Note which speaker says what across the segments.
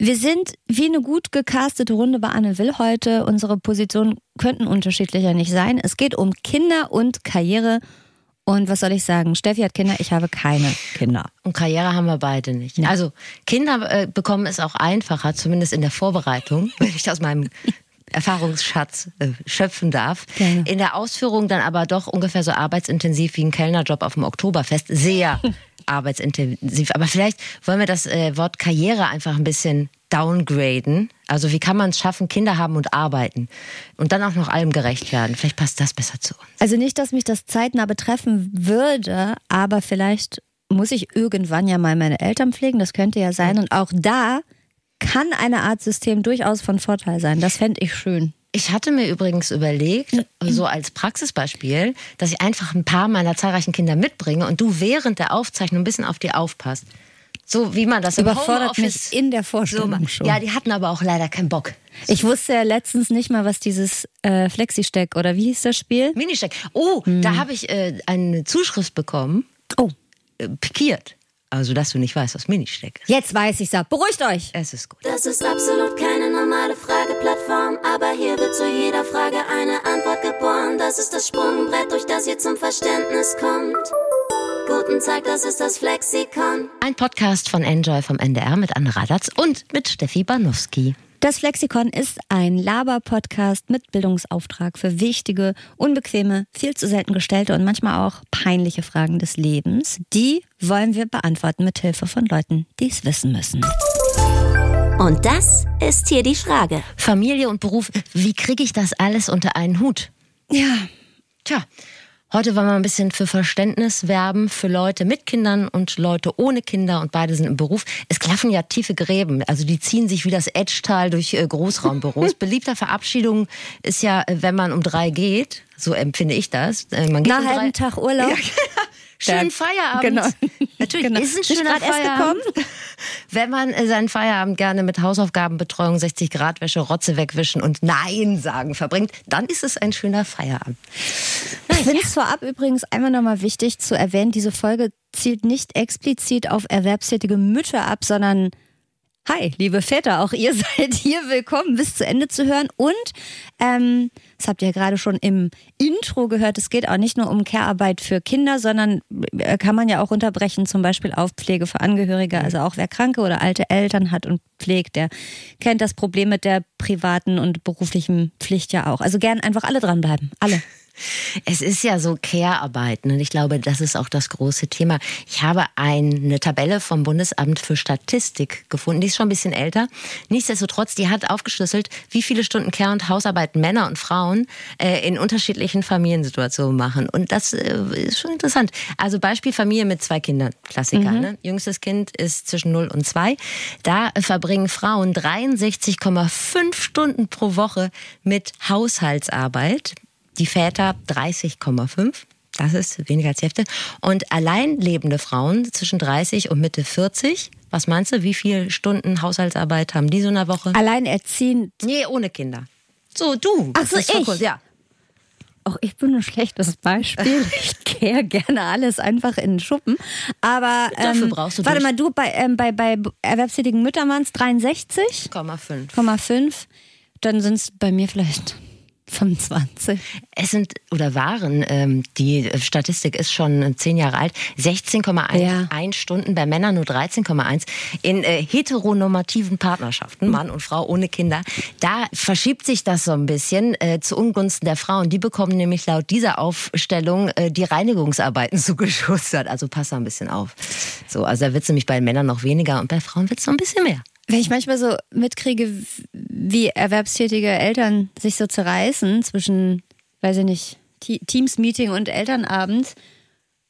Speaker 1: Wir sind wie eine gut gecastete Runde bei Anne Will heute. Unsere Positionen könnten unterschiedlicher nicht sein. Es geht um Kinder und Karriere. Und was soll ich sagen? Steffi hat Kinder, ich habe keine Kinder.
Speaker 2: Und Karriere haben wir beide nicht.
Speaker 1: Ja.
Speaker 2: Also Kinder äh, bekommen es auch einfacher, zumindest in der Vorbereitung, wenn ich aus meinem Erfahrungsschatz äh, schöpfen darf.
Speaker 1: Gerne.
Speaker 2: In der Ausführung dann aber doch ungefähr so arbeitsintensiv wie ein Kellnerjob auf dem Oktoberfest. Sehr arbeitsintensiv. Aber vielleicht wollen wir das äh, Wort Karriere einfach ein bisschen downgraden. Also wie kann man es schaffen, Kinder haben und arbeiten und dann auch noch allem gerecht werden? Vielleicht passt das besser zu uns.
Speaker 1: Also nicht, dass mich das zeitnah betreffen würde, aber vielleicht muss ich irgendwann ja mal meine Eltern pflegen. Das könnte ja sein. Und auch da kann eine Art System durchaus von Vorteil sein. Das fände ich schön.
Speaker 2: Ich hatte mir übrigens überlegt, so als Praxisbeispiel, dass ich einfach ein paar meiner zahlreichen Kinder mitbringe und du während der Aufzeichnung ein bisschen auf die aufpasst. So wie man das im
Speaker 1: Überfordert
Speaker 2: Homeoffice
Speaker 1: mich in der
Speaker 2: so
Speaker 1: Vorstellung
Speaker 2: macht.
Speaker 1: schon.
Speaker 2: Ja, die hatten aber auch leider keinen Bock.
Speaker 1: Ich wusste ja letztens nicht mal, was dieses äh, Flexi-Steck oder wie hieß das Spiel?
Speaker 2: Ministeck. Oh, da habe ich äh, eine Zuschrift bekommen,
Speaker 1: Oh,
Speaker 2: äh, pikiert. Also, dass du nicht weißt, was Ministeck ist.
Speaker 1: jetzt weiß ich's ab. Beruhigt euch.
Speaker 2: Es ist gut.
Speaker 3: Das ist absolut keine normale Frageplattform, aber hier wird zu jeder Frage eine Antwort geboren. Das ist das Sprungbrett, durch das ihr zum Verständnis kommt. Guten Tag, das ist das Flexikon.
Speaker 2: Ein Podcast von Enjoy vom NDR mit Anne Radatz und mit Steffi Banowski.
Speaker 1: Das Flexikon ist ein Laber-Podcast mit Bildungsauftrag für wichtige, unbequeme, viel zu selten gestellte und manchmal auch peinliche Fragen des Lebens. Die wollen wir beantworten mit Hilfe von Leuten, die es wissen müssen.
Speaker 3: Und das ist hier die Frage.
Speaker 2: Familie und Beruf, wie kriege ich das alles unter einen Hut?
Speaker 1: Ja,
Speaker 2: Tja, heute wollen wir ein bisschen für Verständnis werben für Leute mit Kindern und Leute ohne Kinder und beide sind im Beruf. Es klaffen ja tiefe Gräben, also die ziehen sich wie das Edgetal durch äh, Großraumbüros. Beliebter Verabschiedung ist ja, äh, wenn man um drei geht, so empfinde ich das. Äh, Man geht
Speaker 1: nach
Speaker 2: um drei,
Speaker 1: Tag Urlaub.
Speaker 2: Schönen Feierabend.
Speaker 1: genau.
Speaker 2: Natürlich
Speaker 1: Genau.
Speaker 2: ist ein schöner Feierabend. Wenn man äh, seinen Feierabend gerne mit Hausaufgabenbetreuung, 60 Grad Wäsche, Rotze wegwischen und Nein sagen verbringt, dann ist es ein schöner Feierabend.
Speaker 1: Ich finde es vorab übrigens einmal nochmal wichtig zu erwähnen, diese Folge zielt nicht explizit auf erwerbstätige Mütter ab, sondern Hi, liebe Väter, auch ihr seid hier willkommen, bis zu Ende zu hören. Und ähm, das habt ihr ja gerade schon im Intro gehört, es geht auch nicht nur um Care-Arbeit für Kinder, sondern äh, kann man ja auch unterbrechen, zum Beispiel auf Pflege für Angehörige. Also auch wer kranke oder alte Eltern hat und pflegt, der kennt das Problem mit der privaten und beruflichen Pflicht ja auch. Also gern einfach alle dranbleiben. Alle.
Speaker 2: Es ist ja so Care-Arbeit und ich glaube, das ist auch das große Thema. Ich habe eine Tabelle vom Bundesamt für Statistik gefunden, die ist schon ein bisschen älter. Nichtsdestotrotz, die hat aufgeschlüsselt, wie viele Stunden Care- und Hausarbeit Männer und Frauen äh, in unterschiedlichen Familiensituationen machen. Und das äh, ist schon interessant. Also Beispiel Familie mit zwei Kindern, Klassiker. Ne? Jüngstes Kind ist zwischen 0 und 2. Da äh, verbringen Frauen 63,5 Stunden pro Woche mit Haushaltsarbeit die Väter 30,5. Das ist weniger als die Hälfte. Und allein lebende Frauen zwischen 30 und Mitte 40. Was meinst du, wie viele Stunden Haushaltsarbeit haben die so in der Woche?
Speaker 1: Alleinerziehend
Speaker 2: Nee, ohne Kinder. So, du.
Speaker 1: Ach so, ich?
Speaker 2: kurzem- Ja.
Speaker 1: Auch ich bin ein schlechtes Beispiel. Ich kehre gerne alles einfach in den Schuppen. Aber
Speaker 2: Dafür
Speaker 1: ähm,
Speaker 2: brauchst du
Speaker 1: warte
Speaker 2: durch-
Speaker 1: mal, du bei, ähm, bei, bei erwerbstätigen Müttern waren es 63,5.
Speaker 2: 0,5.
Speaker 1: Dann sind es bei mir vielleicht 25.
Speaker 2: Es sind oder waren, ähm, die Statistik ist schon zehn Jahre alt, 16,1
Speaker 1: Ja.
Speaker 2: Stunden, bei Männern nur 13,1. In äh, heteronormativen Partnerschaften, Mann und Frau ohne Kinder, da verschiebt sich das so ein bisschen äh, zu Ungunsten der Frauen. Die bekommen nämlich laut dieser Aufstellung äh, die Reinigungsarbeiten zugeschustert. Also pass da ein bisschen auf. So, also da wird es nämlich bei Männern noch weniger und bei Frauen wird es noch ein bisschen mehr.
Speaker 1: Wenn ich manchmal so mitkriege, wie erwerbstätige Eltern sich so zerreißen zwischen, weiß ich nicht, Te- Teams-Meeting und Elternabend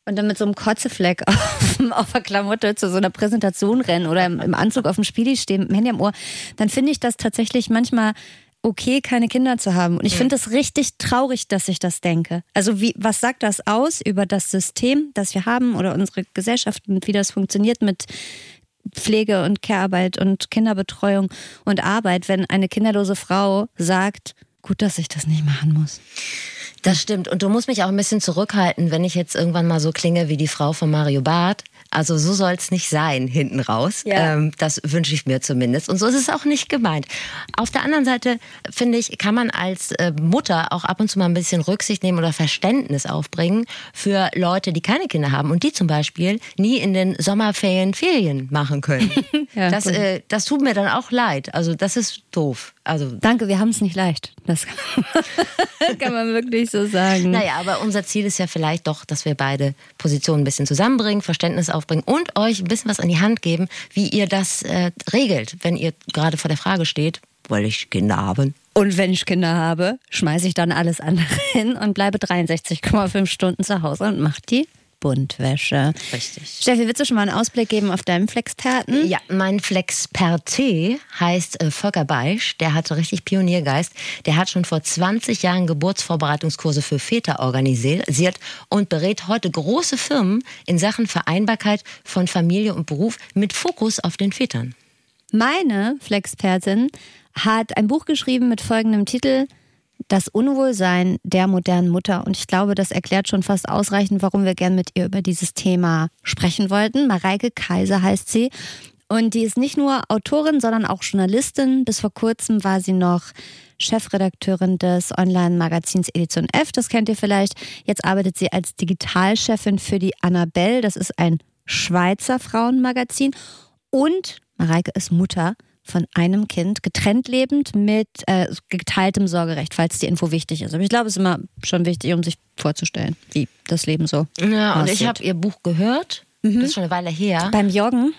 Speaker 1: und dann mit so einem Kotzefleck auf, auf der Klamotte zu so einer Präsentation rennen oder im, im Anzug auf dem Spiegel stehen mit dem Handy am Ohr, dann finde ich das tatsächlich manchmal okay, keine Kinder zu haben. Und ich finde es richtig traurig, dass ich das denke. Also wie, was sagt das aus über das System, das wir haben oder unsere Gesellschaft und wie das funktioniert mit Pflege und Care-Arbeit und Kinderbetreuung und Arbeit, wenn eine kinderlose Frau sagt, gut, dass ich das nicht machen muss.
Speaker 2: Das stimmt. Und du musst mich auch ein bisschen zurückhalten, wenn ich jetzt irgendwann mal so klinge wie die Frau von Mario Barth. Also so soll es nicht sein hinten raus.
Speaker 1: Ja.
Speaker 2: Ähm, das wünsche ich mir zumindest. Und so ist es auch nicht gemeint. Auf der anderen Seite finde ich, kann man als äh, Mutter auch ab und zu mal ein bisschen Rücksicht nehmen oder Verständnis aufbringen für Leute, die keine Kinder haben und die zum Beispiel nie in den Sommerferien Ferien machen können.
Speaker 1: Ja,
Speaker 2: das, äh, das tut mir dann auch leid. Also das ist doof. Also
Speaker 1: Danke, wir haben es nicht leicht. Das kann man wirklich so sagen.
Speaker 2: Naja, aber unser Ziel ist ja vielleicht doch, dass wir beide Positionen ein bisschen zusammenbringen, Verständnis aufbringen und euch ein bisschen was an die Hand geben, wie ihr das äh, regelt, wenn ihr gerade vor der Frage steht, will ich Kinder haben?
Speaker 1: Und wenn ich Kinder habe, schmeiße ich dann alles andere hin und bleibe 63,5 Stunden zu Hause und mache die Buntwäsche.
Speaker 2: Richtig.
Speaker 1: Steffi, willst du schon mal einen Ausblick geben auf deinen Flexperten?
Speaker 2: Ja, mein Flexperte heißt äh, Volker Beisch. Der hatte richtig Pioniergeist. Der hat schon vor 20 Jahren Geburtsvorbereitungskurse für Väter organisiert und berät heute große Firmen in Sachen Vereinbarkeit von Familie und Beruf mit Fokus auf den Vätern.
Speaker 1: Meine Flexpertin hat ein Buch geschrieben mit folgendem Titel Das Unwohlsein der modernen Mutter. Und ich glaube, das erklärt schon fast ausreichend, warum wir gern mit ihr über dieses Thema sprechen wollten. Mareike Kaiser heißt sie. Und die ist nicht nur Autorin, sondern auch Journalistin. Bis vor kurzem war sie noch Chefredakteurin des Online-Magazins Edition F. Das kennt ihr vielleicht. Jetzt arbeitet sie als Digitalchefin für die Annabelle. Das ist ein Schweizer Frauenmagazin. Und Mareike ist Mutter von einem Kind, getrennt lebend mit äh, geteiltem Sorgerecht, falls die Info wichtig ist. Aber ich glaube, es ist immer schon wichtig, um sich vorzustellen, wie das Leben so
Speaker 2: Ja, und ich habe ihr Buch gehört. Das ist schon eine Weile her.
Speaker 1: Beim Joggen,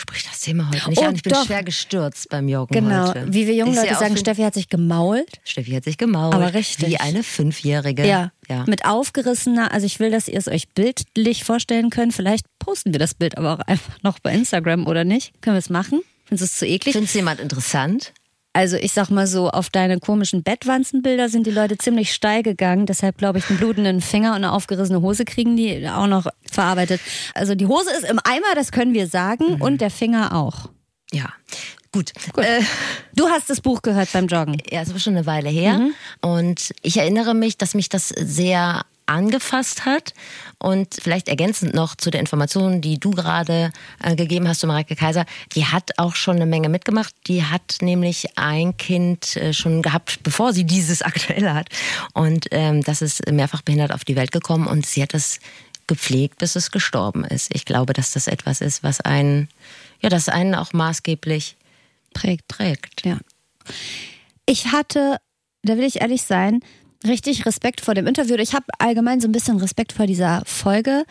Speaker 2: Sprich das Thema heute nicht
Speaker 1: Oh,
Speaker 2: an. Ich bin
Speaker 1: doch.
Speaker 2: schwer gestürzt beim Joggen
Speaker 1: genau,
Speaker 2: heute.
Speaker 1: wie wir jungen Leute sagen, Steffi hat sich gemault.
Speaker 2: Steffi hat sich gemault.
Speaker 1: Aber richtig.
Speaker 2: Wie eine Fünfjährige.
Speaker 1: Ja,
Speaker 2: ja.
Speaker 1: mit aufgerissener, also ich will, dass ihr es euch bildlich vorstellen könnt. Vielleicht posten wir das Bild aber auch einfach noch bei Instagram oder nicht. Können wir es machen? Findest du es zu eklig?
Speaker 2: Findest du jemand interessant?
Speaker 1: Also ich sag mal so, auf deine komischen Bettwanzenbilder sind die Leute ziemlich steil gegangen. Deshalb glaube ich, einen blutenden Finger und eine aufgerissene Hose kriegen die auch noch verarbeitet. Also die Hose ist im Eimer, das können wir sagen.
Speaker 2: Mhm.
Speaker 1: Und der Finger auch.
Speaker 2: Ja. Gut. Äh,
Speaker 1: Du hast das Buch gehört beim Joggen.
Speaker 2: ja, es war schon eine Weile her.
Speaker 1: Mhm.
Speaker 2: Und ich erinnere mich, dass mich das sehr angefasst hat. Und vielleicht ergänzend noch zu der Information, die du gerade äh, gegeben hast zu Mareike Kaiser, die hat auch schon eine Menge mitgemacht. Die hat nämlich ein Kind äh, schon gehabt, bevor sie dieses aktuelle hat. Und ähm, das ist mehrfach behindert auf die Welt gekommen und sie hat das gepflegt, bis es gestorben ist. Ich glaube, dass das etwas ist, was einen, ja, das einen auch maßgeblich
Speaker 1: Prägt.
Speaker 2: prägt.
Speaker 1: Ja. Ich hatte, da will ich ehrlich sein, richtig Respekt vor dem Interview. Ich habe allgemein so ein bisschen Respekt vor dieser Folge,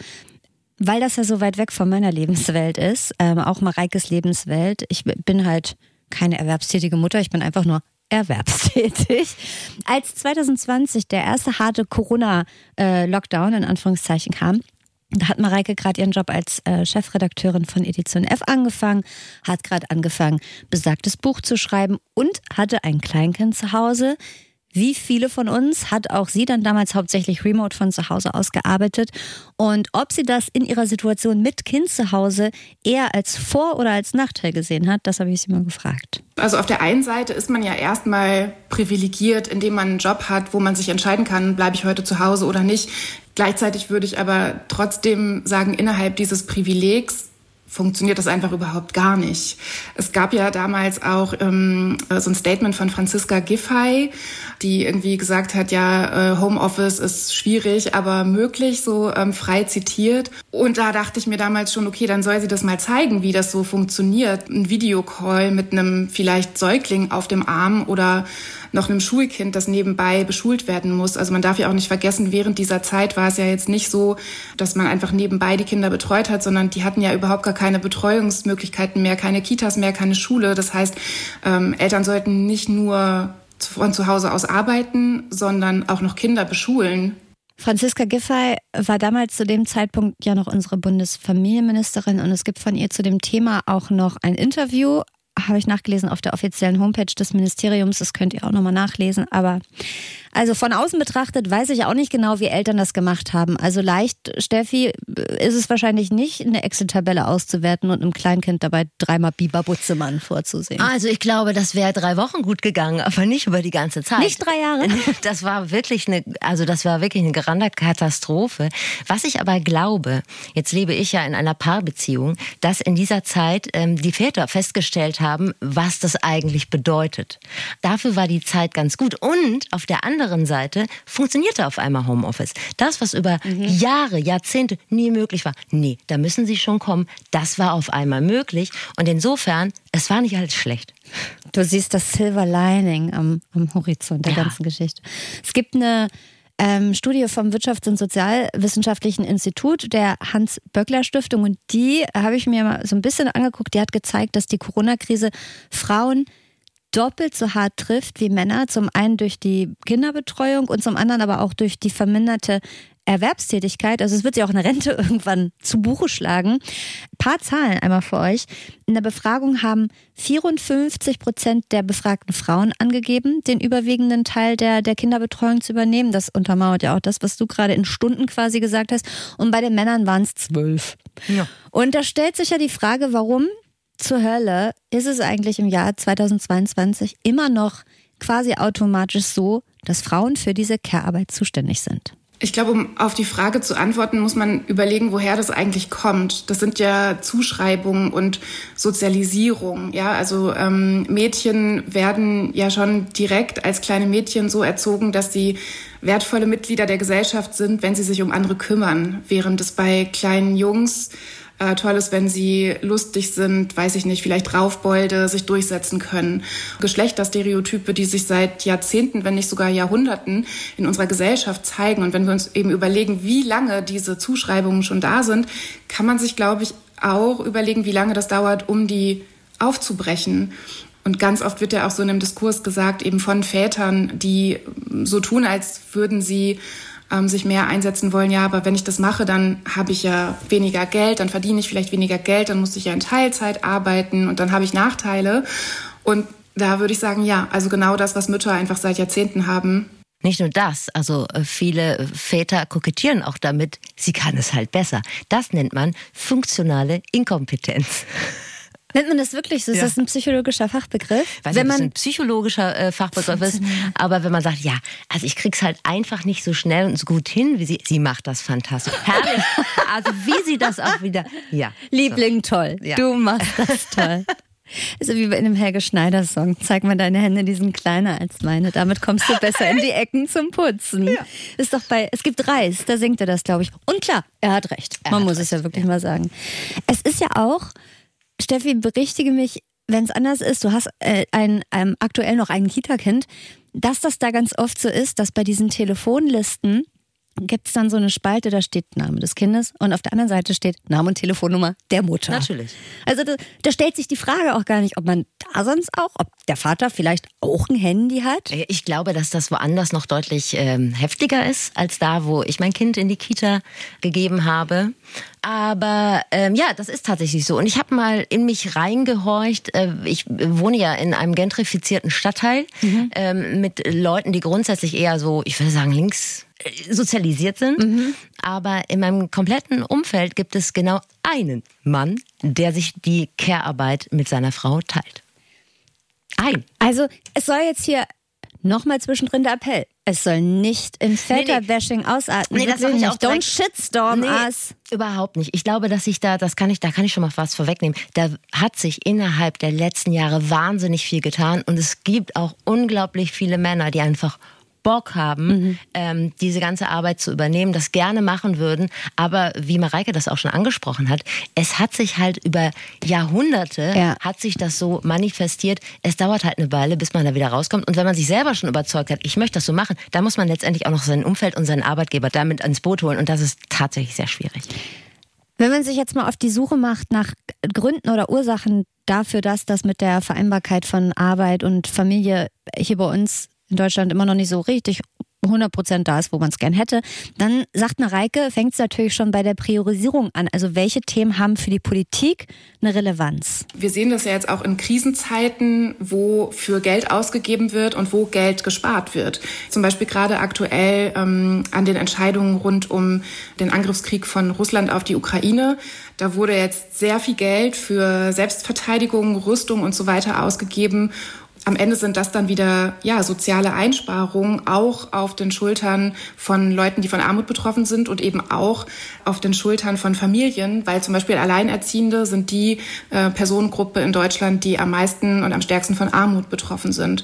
Speaker 1: weil das ja so weit weg von meiner Lebenswelt ist, ähm, auch Mareikes Lebenswelt. Ich bin halt keine erwerbstätige Mutter, ich bin einfach nur erwerbstätig. Als 2020 der erste harte Corona-Lockdown in Anführungszeichen kam, da hat Mareike gerade ihren Job als äh, Chefredakteurin von Edition F angefangen, hat gerade angefangen, besagtes Buch zu schreiben und hatte ein Kleinkind zu Hause. Wie viele von uns hat auch sie dann damals hauptsächlich remote von zu Hause aus gearbeitet. Und ob sie das in ihrer Situation mit Kind zu Hause eher als Vor- oder als Nachteil gesehen hat, das habe ich sie mal gefragt.
Speaker 4: Also auf der einen Seite ist man ja erstmal privilegiert, indem man einen Job hat, wo man sich entscheiden kann, bleibe ich heute zu Hause oder nicht. Gleichzeitig würde ich aber trotzdem sagen, innerhalb dieses Privilegs funktioniert das einfach überhaupt gar nicht. Es gab ja damals auch ähm, so ein Statement von Franziska Giffey, die irgendwie gesagt hat, ja, äh, Homeoffice ist schwierig, aber möglich, so ähm, frei zitiert. Und da dachte ich mir damals schon, okay, dann soll sie das mal zeigen, wie das so funktioniert. Ein Videocall mit einem vielleicht Säugling auf dem Arm oder noch einem Schulkind, das nebenbei beschult werden muss. Also man darf ja auch nicht vergessen, während dieser Zeit war es ja jetzt nicht so, dass man einfach nebenbei die Kinder betreut hat, sondern die hatten ja überhaupt gar keine Betreuungsmöglichkeiten mehr, keine Kitas mehr, keine Schule. Das heißt, ähm, Eltern sollten nicht nur von zu Hause aus arbeiten, sondern auch noch Kinder beschulen.
Speaker 1: Franziska Giffey war damals zu dem Zeitpunkt ja noch unsere Bundesfamilienministerin und es gibt von ihr zu dem Thema auch noch ein Interview, habe ich nachgelesen auf der offiziellen Homepage des Ministeriums, das könnt ihr auch nochmal nachlesen, aber Also von außen betrachtet weiß ich auch nicht genau, wie Eltern das gemacht haben. Also leicht, Steffi, ist es wahrscheinlich nicht, eine Excel-Tabelle auszuwerten und einem Kleinkind dabei dreimal Biber Butzemann vorzusehen.
Speaker 2: Also ich glaube, das wäre drei Wochen gut gegangen, aber nicht über die ganze Zeit.
Speaker 1: Nicht drei Jahre?
Speaker 2: Das war wirklich eine, also das war wirklich eine grande Katastrophe. Was ich aber glaube, jetzt lebe ich ja in einer Paarbeziehung, dass in dieser Zeit ähm, die Väter festgestellt haben, was das eigentlich bedeutet. Dafür war die Zeit ganz gut. Und auf der anderen Seite funktionierte auf einmal Homeoffice. Das, was über mhm. Jahre, Jahrzehnte nie möglich war. Nee, da müssen sie schon kommen. Das war auf einmal möglich. Und insofern, es war nicht alles schlecht.
Speaker 1: Du siehst das Silver Lining am, am Horizont der ja. ganzen Geschichte. Es gibt eine ähm, Studie vom Wirtschafts- und Sozialwissenschaftlichen Institut der Hans-Böckler-Stiftung und die habe ich mir mal so ein bisschen angeguckt. Die hat gezeigt, dass die Corona-Krise Frauen doppelt so hart trifft wie Männer. Zum einen durch die Kinderbetreuung und zum anderen aber auch durch die verminderte Erwerbstätigkeit, also es wird sich auch eine Rente irgendwann zu Buche schlagen. Ein paar Zahlen einmal für euch. In der Befragung haben 54 Prozent der befragten Frauen angegeben, den überwiegenden Teil der, der Kinderbetreuung zu übernehmen. Das untermauert ja auch das, was du gerade in Stunden quasi gesagt hast. Und bei den Männern waren es zwölf. Ja. Und da stellt sich ja die Frage, warum zur Hölle ist es eigentlich im Jahr 2022 immer noch quasi automatisch so, dass Frauen für diese Care-Arbeit zuständig sind?
Speaker 4: Ich glaube, um auf die Frage zu antworten, muss man überlegen, woher das eigentlich kommt. Das sind ja Zuschreibungen und Sozialisierung. Ja, also ähm, Mädchen werden ja schon direkt als kleine Mädchen so erzogen, dass sie wertvolle Mitglieder der Gesellschaft sind, wenn sie sich um andere kümmern, während es bei kleinen Jungs äh, toll ist, wenn sie lustig sind, weiß ich nicht, vielleicht Raufbolde sich durchsetzen können. Geschlechterstereotype, die sich seit Jahrzehnten, wenn nicht sogar Jahrhunderten in unserer Gesellschaft zeigen. Und wenn wir uns eben überlegen, wie lange diese Zuschreibungen schon da sind, kann man sich, glaube ich, auch überlegen, wie lange das dauert, um die aufzubrechen. Und ganz oft wird ja auch so in einem Diskurs gesagt, eben von Vätern, die so tun, als würden sie ähm, sich mehr einsetzen wollen, ja, aber wenn ich das mache, dann habe ich ja weniger Geld, dann verdiene ich vielleicht weniger Geld, dann muss ich ja in Teilzeit arbeiten und dann habe ich Nachteile. Und da würde ich sagen, ja, also genau das, was Mütter einfach seit Jahrzehnten haben.
Speaker 2: Nicht nur das, also äh, viele Väter kokettieren auch damit, sie kann es halt besser. Das nennt man funktionale Inkompetenz.
Speaker 1: Nennt man das wirklich so? Ist ja. das ein psychologischer Fachbegriff?
Speaker 2: Weiß wenn nicht, man ein psychologischer äh, Fachbegriff ist, aber wenn man sagt, ja, also ich krieg's halt einfach nicht so schnell und so gut hin, wie sie, sie macht das fantastisch. Herrlich. also wie sie das auch wieder, ja.
Speaker 1: Liebling, so. toll. Ja. Du machst das toll. Also wie bei einem Helge Schneider Song. Zeig mal deine Hände, die sind kleiner als meine. Damit kommst du besser in die Ecken zum Putzen. Ja. Ist doch bei, es gibt Reis, da singt er das, glaube ich. Und klar, er hat recht. Er Man hat muss recht. es ja wirklich ja. mal sagen. Es ist ja auch, Steffi, berichtige mich, wenn es anders ist. Du hast äh, ein, ähm, aktuell noch ein Kita-Kind, dass das da ganz oft so ist, dass bei diesen Telefonlisten gibt es dann so eine Spalte, da steht Name des Kindes und auf der anderen Seite steht Name und Telefonnummer der Mutter.
Speaker 2: Natürlich.
Speaker 1: Also da, da, stellt sich die Frage auch gar nicht, ob man da sonst auch, ob der Vater vielleicht auch ein Handy hat.
Speaker 2: Ich glaube, dass das woanders noch deutlich ähm, heftiger ist als da, wo ich mein Kind in die Kita gegeben habe. Aber ähm, ja, das ist tatsächlich so. Und ich habe mal in mich reingehorcht. Äh, ich wohne ja in einem gentrifizierten Stadtteil mhm. ähm, mit Leuten, die grundsätzlich eher so, ich würde sagen, links äh, sozialisiert sind. Mhm. Aber in meinem kompletten Umfeld gibt es genau einen Mann, der sich die Care-Arbeit mit seiner Frau teilt.
Speaker 1: Ein. Also es soll jetzt hier nochmal zwischendrin der Appell. Es soll nicht in Väterbashing nee, nee. ausatmen.
Speaker 2: Nee, das ich auch
Speaker 1: Don't shitstorm nee, us.
Speaker 2: Überhaupt nicht. Ich glaube, dass sich da, das kann ich, da kann ich schon mal was vorwegnehmen. Da hat sich innerhalb der letzten Jahre wahnsinnig viel getan und es gibt auch unglaublich viele Männer, die einfach Bock haben, mhm. ähm, diese ganze Arbeit zu übernehmen, das gerne machen würden. Aber wie Mareike das auch schon angesprochen hat, es hat sich halt über Jahrhunderte, ja. hat sich das so manifestiert. Es dauert halt eine Weile, bis man da wieder rauskommt. Und wenn man sich selber schon überzeugt hat, ich möchte das so machen, dann muss man letztendlich auch noch sein Umfeld und seinen Arbeitgeber damit ans Boot holen. Und das ist tatsächlich sehr schwierig.
Speaker 1: Wenn man sich jetzt mal auf die Suche macht nach Gründen oder Ursachen dafür, dass das mit der Vereinbarkeit von Arbeit und Familie hier bei uns in Deutschland immer noch nicht so richtig 100 Prozent da ist, wo man es gern hätte. Dann sagt Mareike, fängt es natürlich schon bei der Priorisierung an. Also welche Themen haben für die Politik eine Relevanz?
Speaker 4: Wir sehen das ja jetzt auch in Krisenzeiten, wo für Geld ausgegeben wird und wo Geld gespart wird. Zum Beispiel gerade aktuell ähm, an den Entscheidungen rund um den Angriffskrieg von Russland auf die Ukraine. Da wurde jetzt sehr viel Geld für Selbstverteidigung, Rüstung und so weiter ausgegeben am Ende sind das dann wieder ja soziale Einsparungen auch auf den Schultern von Leuten, die von Armut betroffen sind und eben auch auf den Schultern von Familien, weil zum Beispiel Alleinerziehende sind die äh, Personengruppe in Deutschland, die am meisten und am stärksten von Armut betroffen sind.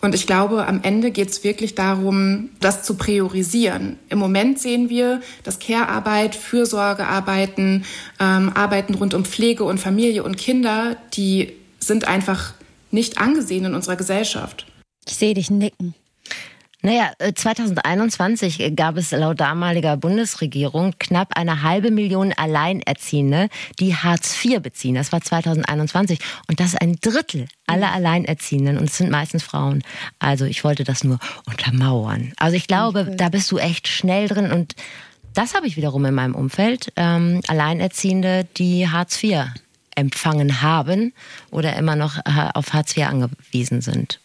Speaker 4: Und ich glaube, am Ende geht es wirklich darum, das zu priorisieren. Im Moment sehen wir, dass Care-Arbeit, Fürsorgearbeiten, ähm, Arbeiten rund um Pflege und Familie und Kinder, die sind einfach nicht angesehen in unserer Gesellschaft.
Speaker 1: Ich sehe dich nicken.
Speaker 2: Naja, 2021 äh, gab es laut damaliger Bundesregierung knapp eine halbe Million Alleinerziehende, die Hartz IV beziehen. Das war 2021. Und das ist ein Drittel aller mhm. Alleinerziehenden. Und es sind meistens Frauen. Also ich wollte das nur untermauern. Also ich glaube, da bist du echt schnell drin. Und das habe ich wiederum in meinem Umfeld. Ähm, Alleinerziehende, die Hartz IV empfangen haben oder immer noch äh, auf Hartz IV angewiesen sind.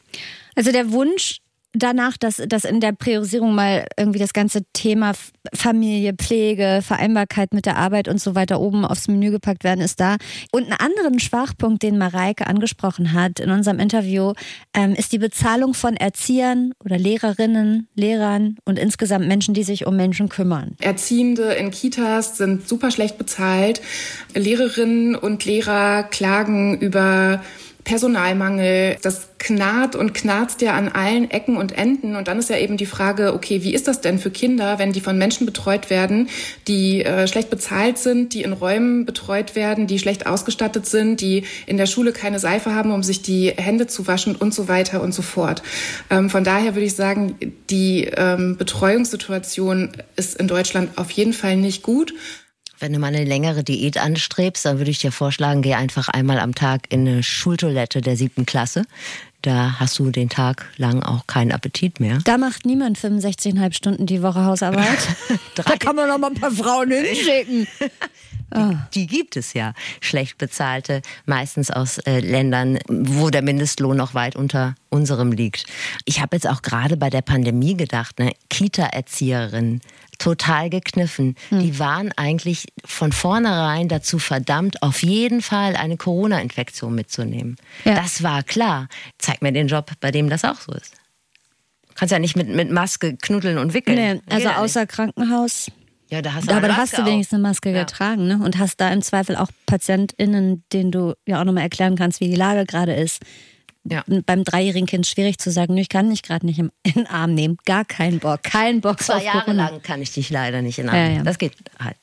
Speaker 1: Also der Wunsch danach, dass, dass in der Priorisierung mal irgendwie das ganze Thema Familie, Pflege, Vereinbarkeit mit der Arbeit und so weiter oben aufs Menü gepackt werden, ist da. Und einen anderen Schwachpunkt, den Mareike angesprochen hat in unserem Interview, ähm, ist die Bezahlung von Erziehern oder Lehrerinnen, Lehrern und insgesamt Menschen, die sich um Menschen kümmern.
Speaker 4: Erziehende in Kitas sind super schlecht bezahlt. Lehrerinnen und Lehrer klagen über Personalmangel, das knarrt und knarzt ja an allen Ecken und Enden. Und dann ist ja eben die Frage, okay, wie ist das denn für Kinder, wenn die von Menschen betreut werden, die äh, schlecht bezahlt sind, die in Räumen betreut werden, die schlecht ausgestattet sind, die in der Schule keine Seife haben, um sich die Hände zu waschen und so weiter und so fort. Ähm, von daher würde ich sagen, die ähm, Betreuungssituation ist in Deutschland auf jeden Fall nicht gut.
Speaker 2: Wenn du mal eine längere Diät anstrebst, dann würde ich dir vorschlagen, geh einfach einmal am Tag in eine Schultoilette der siebten Klasse. Da hast du den Tag lang auch keinen Appetit mehr.
Speaker 1: Da macht niemand 65,5 Stunden die Woche Hausarbeit. da kann man noch mal ein paar Frauen hinschicken.
Speaker 2: Die, die, gibt es ja. Schlecht bezahlte, meistens aus äh, Ländern, wo der Mindestlohn noch weit unter unserem liegt. Ich habe jetzt auch gerade bei der Pandemie gedacht, ne, Kita-Erzieherin, total gekniffen. Hm. Die waren eigentlich von vornherein dazu verdammt, auf jeden Fall eine Corona-Infektion mitzunehmen. Ja. Das war klar. Zeig mir den Job, bei dem das auch so ist. Du kannst ja nicht mit, mit Maske knuddeln und wickeln.
Speaker 1: Nee, also außer. Krankenhaus.
Speaker 2: Ja, da hast
Speaker 1: du Aber da hast du wenigstens eine Maske ja. getragen ne? und hast da im Zweifel auch PatientInnen, denen du ja auch nochmal erklären kannst, wie die Lage gerade ist ja. beim dreijährigen Kind schwierig zu sagen, ich kann dich gerade nicht in den Arm nehmen. Gar keinen Bock, kein Bock
Speaker 2: Zwei Jahre Corona. lang kann ich dich leider nicht in den Arm nehmen. Ja, ja. Das geht halt.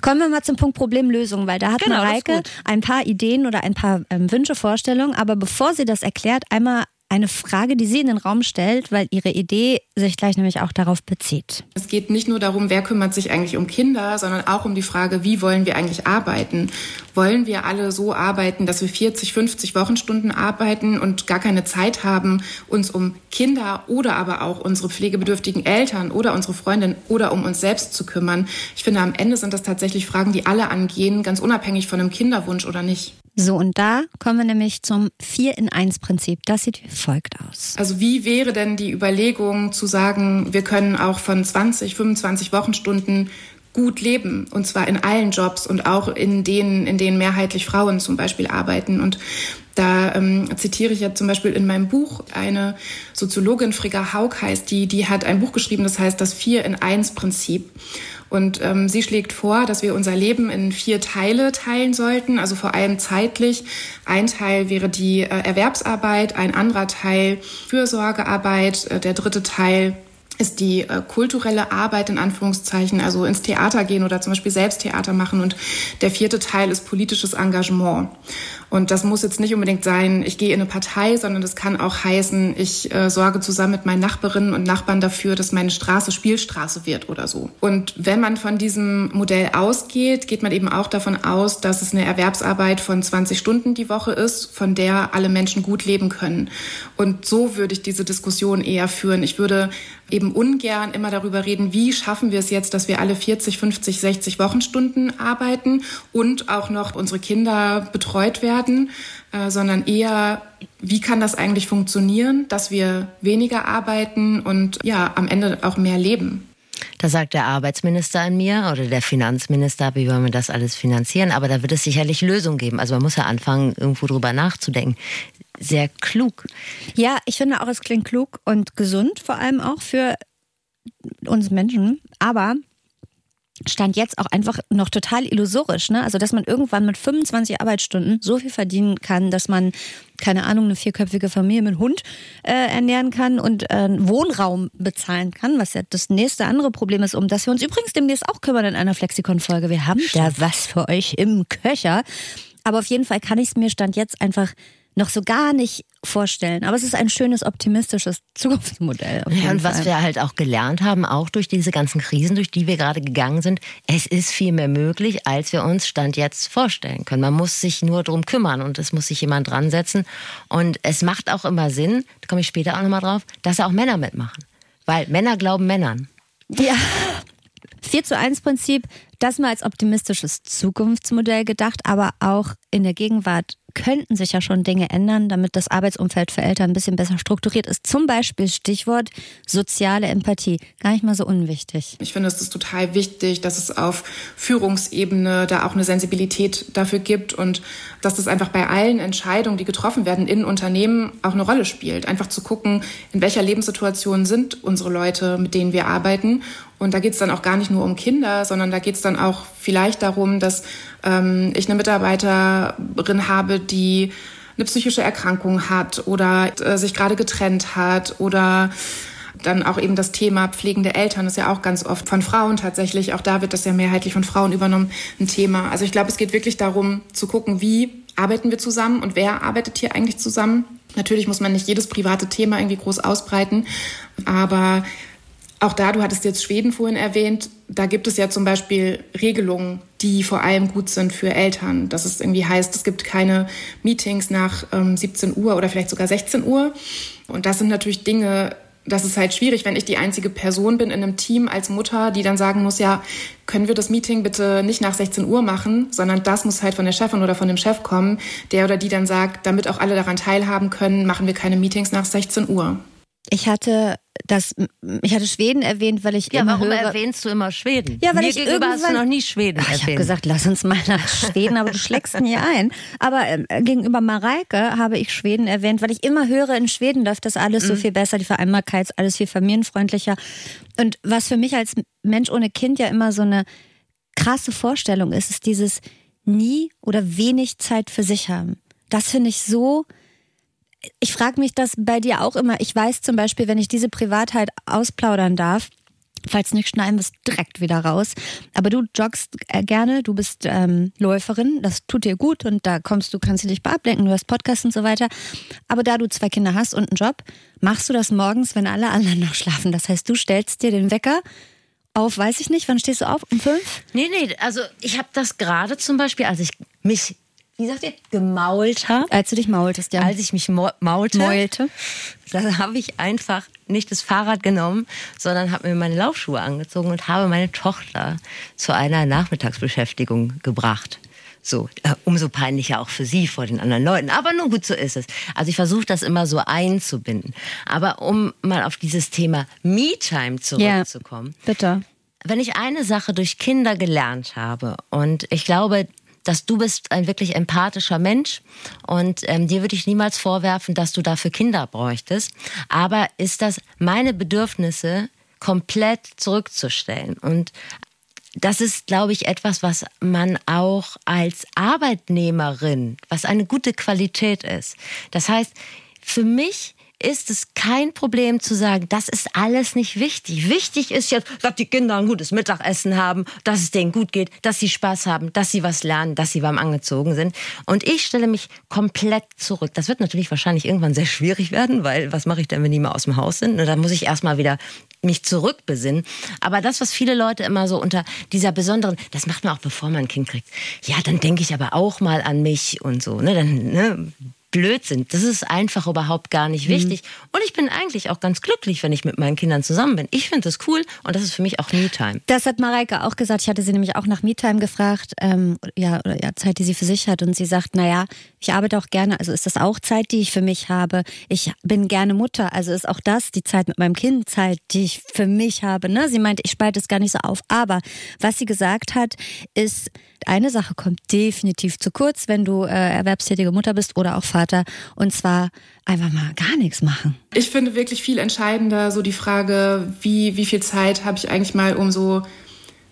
Speaker 1: Kommen wir mal zum Punkt Problemlösung, weil da hat genau, Mareike ein paar Ideen oder ein paar ähm, Wünsche, Vorstellungen. Aber bevor sie das erklärt, einmal eine Frage, die sie in den Raum stellt, weil ihre Idee sich gleich nämlich auch darauf bezieht.
Speaker 4: Es geht nicht nur darum, wer kümmert sich eigentlich um Kinder, sondern auch um die Frage, wie wollen wir eigentlich arbeiten? Wollen wir alle so arbeiten, dass wir 40, 50 Wochenstunden arbeiten und gar keine Zeit haben, uns um Kinder oder aber auch unsere pflegebedürftigen Eltern oder unsere Freundin oder um uns selbst zu kümmern? Ich finde, am Ende sind das tatsächlich Fragen, die alle angehen, ganz unabhängig von einem Kinderwunsch oder nicht.
Speaker 1: So, und da kommen wir nämlich zum 4 in 1 Prinzip. Das sieht wie folgt aus.
Speaker 4: Also wie wäre denn die Überlegung zu sagen, wir können auch von 20, 25 Wochenstunden gut leben und zwar in allen Jobs und auch in denen, in denen mehrheitlich Frauen zum Beispiel arbeiten. Und da ähm, zitiere ich ja zum Beispiel in meinem Buch eine Soziologin, Frigga Haug heißt die, die hat ein Buch geschrieben, das heißt das Vier in Eins Prinzip. Und ähm, sie schlägt vor, dass wir unser Leben in vier Teile teilen sollten, also vor allem zeitlich. Ein Teil wäre die äh, Erwerbsarbeit, ein anderer Teil Fürsorgearbeit, äh, der dritte Teil ist die äh, kulturelle Arbeit in Anführungszeichen, also ins Theater gehen oder zum Beispiel selbst Theater machen. Und der vierte Teil ist politisches Engagement. Und das muss jetzt nicht unbedingt sein, ich gehe in eine Partei, sondern das kann auch heißen, ich äh, sorge zusammen mit meinen Nachbarinnen und Nachbarn dafür, dass meine Straße Spielstraße wird oder so. Und wenn man von diesem Modell ausgeht, geht man eben auch davon aus, dass es eine Erwerbsarbeit von 20 Stunden die Woche ist, von der alle Menschen gut leben können. Und so würde ich diese Diskussion eher führen. Ich würde eben ungern immer darüber reden, wie schaffen wir es jetzt, dass wir alle 40, 50, 60 Wochenstunden arbeiten und auch noch unsere Kinder betreut werden, äh, sondern eher, wie kann das eigentlich funktionieren, dass wir weniger arbeiten und ja, am Ende auch mehr leben.
Speaker 2: Da sagt der Arbeitsminister an mir oder der Finanzminister, wie wollen wir das alles finanzieren? Aber da wird es sicherlich Lösungen geben. Also man muss ja anfangen, irgendwo drüber nachzudenken sehr klug.
Speaker 1: Ja, ich finde auch, es klingt klug und gesund, vor allem auch für uns Menschen. Aber stand jetzt auch einfach noch total illusorisch, ne? Also, dass man irgendwann mit 25 Arbeitsstunden so viel verdienen kann, dass man, keine Ahnung, eine vierköpfige Familie mit Hund äh, ernähren kann und äh, Wohnraum bezahlen kann, was ja das nächste andere Problem ist, um das wir uns übrigens demnächst auch kümmern in einer Flexikon-Folge. Wir haben da was für euch im Köcher. Aber auf jeden Fall kann ich es mir Stand jetzt einfach noch so gar nicht vorstellen. Aber es ist ein schönes, optimistisches Zukunftsmodell.
Speaker 2: Ja, und was Fall. wir halt auch gelernt haben, auch durch diese ganzen Krisen, durch die wir gerade gegangen sind, es ist viel mehr möglich, als wir uns Stand jetzt vorstellen können. Man muss sich nur darum kümmern und es muss sich jemand dran setzen. Und es macht auch immer Sinn, da komme ich später auch nochmal drauf, dass auch Männer mitmachen. Weil Männer glauben Männern.
Speaker 1: Ja. 4 zu 1 Prinzip, das mal als optimistisches Zukunftsmodell gedacht, aber auch in der Gegenwart könnten sich ja schon Dinge ändern, damit das Arbeitsumfeld für Eltern ein bisschen besser strukturiert ist. Zum Beispiel Stichwort soziale Empathie. Gar nicht mal so unwichtig.
Speaker 4: Ich finde, es ist total wichtig, dass es auf Führungsebene da auch eine Sensibilität dafür gibt und dass das einfach bei allen Entscheidungen, die getroffen werden in Unternehmen, auch eine Rolle spielt. Einfach zu gucken, in welcher Lebenssituation sind unsere Leute, mit denen wir arbeiten. Und da geht es dann auch gar nicht nur um Kinder, sondern da geht es dann auch vielleicht darum, dass ähm, ich eine Mitarbeiterin habe, die eine psychische Erkrankung hat oder äh, sich gerade getrennt hat oder dann auch eben das Thema pflegende Eltern ist ja auch ganz oft von Frauen tatsächlich, auch da wird das ja mehrheitlich von Frauen übernommen, ein Thema. Also ich glaube, es geht wirklich darum zu gucken, wie arbeiten wir zusammen und wer arbeitet hier eigentlich zusammen. Natürlich muss man nicht jedes private Thema irgendwie groß ausbreiten, aber auch da, du hattest jetzt Schweden vorhin erwähnt, da gibt es ja zum Beispiel Regelungen, die vor allem gut sind für Eltern. Dass es irgendwie heißt, es gibt keine Meetings nach ähm, 17 Uhr oder vielleicht sogar 16 Uhr. Und das sind natürlich Dinge, das ist halt schwierig, wenn ich die einzige Person bin in einem Team als Mutter, die dann sagen muss, ja, können wir das Meeting bitte nicht nach 16 Uhr machen, sondern das muss halt von der Chefin oder von dem Chef kommen, der oder die dann sagt, damit auch alle daran teilhaben können, machen wir keine Meetings nach 16 Uhr.
Speaker 1: Ich hatte das, ich hatte Schweden erwähnt, weil ich
Speaker 2: ja,
Speaker 1: immer
Speaker 2: warum
Speaker 1: höre,
Speaker 2: erwähnst du immer Schweden?
Speaker 1: Ja, weil
Speaker 2: Mir
Speaker 1: ich
Speaker 2: gegenüber hast du
Speaker 1: irgendwann-
Speaker 2: noch nie Schweden
Speaker 1: Ach, ich habe gesagt, lass uns mal nach Schweden, aber du schlägst nie ein. Aber äh, gegenüber Mareike habe ich Schweden erwähnt, weil ich immer höre, in Schweden läuft das alles
Speaker 2: Mhm.
Speaker 1: so viel besser, die Vereinbarkeit ist alles viel familienfreundlicher. Und was für mich als Mensch ohne Kind ja immer so eine krasse Vorstellung ist, ist dieses nie oder wenig Zeit für sich haben. Das finde ich so ich frage mich das bei dir auch immer. Ich weiß zum Beispiel, wenn ich diese Privatheit ausplaudern darf, falls nicht schneiden wir es direkt wieder raus. Aber du joggst äh, gerne, du bist ähm, Läuferin, das tut dir gut und da kommst du, kannst du dich bei ablenken, du hast Podcasts und so weiter. Aber da du zwei Kinder hast und einen Job, machst du das morgens, wenn alle anderen noch schlafen. Das heißt, du stellst dir den Wecker auf, weiß ich nicht, wann stehst du auf? Um fünf?
Speaker 2: Nee, nee, also ich habe das gerade zum Beispiel, als ich mich, wie sagt ihr, gemault habe.
Speaker 1: Als du dich maultest, ja.
Speaker 2: Als ich mich maulte,
Speaker 1: Meulte.
Speaker 2: da habe ich einfach nicht das Fahrrad genommen, sondern habe mir meine Laufschuhe angezogen und habe meine Tochter zu einer Nachmittagsbeschäftigung gebracht. So, äh, umso peinlicher auch für sie vor den anderen Leuten. Aber nun gut, so ist es. Also ich versuche das immer so einzubinden. Aber um mal auf dieses Thema Me-Time
Speaker 1: Ja.
Speaker 2: zurückzukommen.
Speaker 1: Bitte.
Speaker 2: Wenn ich eine Sache durch Kinder gelernt habe und ich glaube, dass du bist ein wirklich empathischer Mensch und ähm, dir würde ich niemals vorwerfen, dass du dafür Kinder bräuchtest. Aber ist das meine Bedürfnisse komplett zurückzustellen und das ist, glaube ich, etwas, was man auch als Arbeitnehmerin, was eine gute Qualität ist. Das heißt, für mich ist es kein Problem zu sagen, das ist alles nicht wichtig. Wichtig ist jetzt, dass die Kinder ein gutes Mittagessen haben, dass es denen gut geht, dass sie Spaß haben, dass sie was lernen, dass sie warm angezogen sind. Und ich stelle mich komplett zurück. Das wird natürlich wahrscheinlich irgendwann sehr schwierig werden, weil was mache ich denn, wenn die mal aus dem Haus sind? Und dann muss ich erstmal wieder mich zurückbesinnen. Aber das, was viele Leute immer so unter dieser besonderen, das macht man auch bevor man ein Kind kriegt. Ja, dann denke ich aber auch mal an mich und so. Ne? Dann ne, Blödsinn. Das ist einfach überhaupt gar nicht wichtig. Mhm. Und ich bin eigentlich auch ganz glücklich, wenn ich mit meinen Kindern zusammen bin. Ich finde das cool und das ist für mich auch Me-Time.
Speaker 1: Das hat Mareike auch gesagt. Ich hatte sie nämlich auch nach Me-Time gefragt, ähm, ja, oder ja, Zeit, die sie für sich hat. Und sie sagt, naja, ich arbeite auch gerne, also ist das auch Zeit, die ich für mich habe. Ich bin gerne Mutter, also ist auch das die Zeit mit meinem Kind, Zeit, die ich für mich habe. Ne? Sie meinte, ich spalte es gar nicht so auf. Aber was sie gesagt hat, ist, eine Sache kommt definitiv zu kurz, wenn du äh, erwerbstätige Mutter bist oder auch Vater. Und zwar einfach mal gar nichts machen.
Speaker 4: Ich finde wirklich viel entscheidender so die Frage, wie, wie viel Zeit habe ich eigentlich mal, um so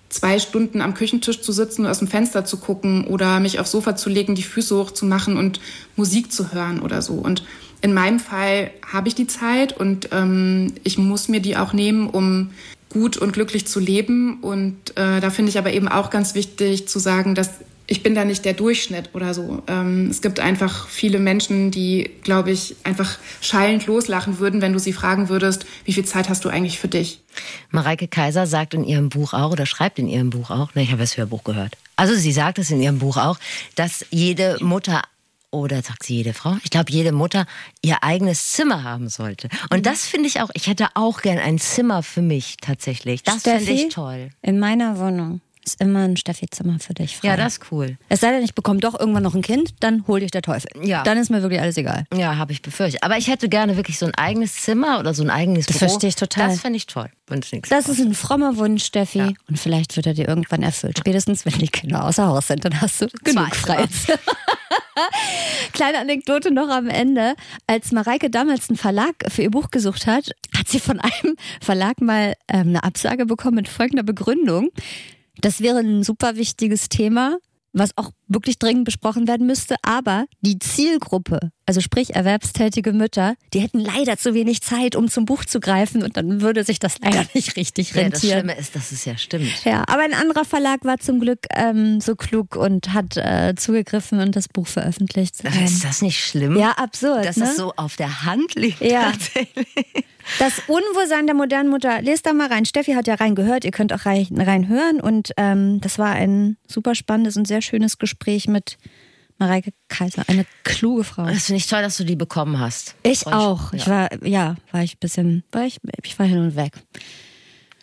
Speaker 4: zwei Stunden am Küchentisch zu sitzen und aus dem Fenster zu gucken oder mich aufs Sofa zu legen, die Füße hochzumachen und Musik zu hören oder so. Und in meinem Fall habe ich die Zeit und ähm, ich muss mir die auch nehmen, um gut und glücklich zu leben. Und äh, da finde ich aber eben auch ganz wichtig zu sagen, dass ich bin da nicht der Durchschnitt oder so. Ähm, es gibt einfach viele Menschen, die, glaube ich, einfach schallend loslachen würden, wenn du sie fragen würdest, wie viel Zeit hast du eigentlich für dich?
Speaker 2: Mareike Kaiser sagt in ihrem Buch auch oder schreibt in ihrem Buch auch, ne, ich habe das Hörbuch gehört. Also sie sagt es in ihrem Buch auch, dass jede Mutter oder sagt sie jede Frau? Ich glaube, jede Mutter ihr eigenes Zimmer haben sollte. Und mhm. das finde ich auch, ich hätte auch gern ein Zimmer für mich tatsächlich. Das finde ich toll.
Speaker 1: In meiner Wohnung ist immer ein Steffi-Zimmer für dich frei.
Speaker 2: Ja, das ist cool.
Speaker 1: Es sei denn, ich bekomme doch irgendwann noch ein Kind, dann hol dich der Teufel. Ja. Dann ist mir wirklich alles egal.
Speaker 2: Ja, habe ich befürchtet. Aber ich hätte gerne wirklich so ein eigenes Zimmer oder so ein eigenes
Speaker 1: das
Speaker 2: Büro.
Speaker 1: Das verstehe ich total.
Speaker 2: Das finde ich toll.
Speaker 1: Das ist ein frommer Wunsch, Steffi. Ja. Und vielleicht wird er dir irgendwann erfüllt. Spätestens, wenn die Kinder außer Haus sind, dann hast du genug Freizeit. Kleine Anekdote noch am Ende. Als Mareike damals einen Verlag für ihr Buch gesucht hat, hat sie von einem Verlag mal ähm, eine Absage bekommen mit folgender Begründung. Das wäre ein super wichtiges Thema was auch wirklich dringend besprochen werden müsste. Aber die Zielgruppe, also sprich erwerbstätige Mütter, die hätten leider zu wenig Zeit, um zum Buch zu greifen und dann würde sich das leider nicht richtig rentieren. Ja, das
Speaker 2: Schlimme ist, dass es ja stimmt.
Speaker 1: Ja, aber ein anderer Verlag war zum Glück ähm, so klug und hat äh, zugegriffen und das Buch veröffentlicht.
Speaker 2: Ähm, ist das nicht schlimm?
Speaker 1: Ja, absurd.
Speaker 2: Dass
Speaker 1: ne?
Speaker 2: das so auf der Hand liegt
Speaker 1: ja. tatsächlich. Das Unwohlsein der modernen Mutter. Lest da mal rein. Steffi hat ja reingehört. Ihr könnt auch rein, rein hören. Und ähm, das war ein super spannendes und sehr schönes Gespräch mit Mareike Kaiser. Eine kluge Frau.
Speaker 2: Das finde ich toll, dass du die bekommen hast.
Speaker 1: Ich auch. Ich, ja. war, ja, war ich ein bisschen, war ich, ich war hin und weg.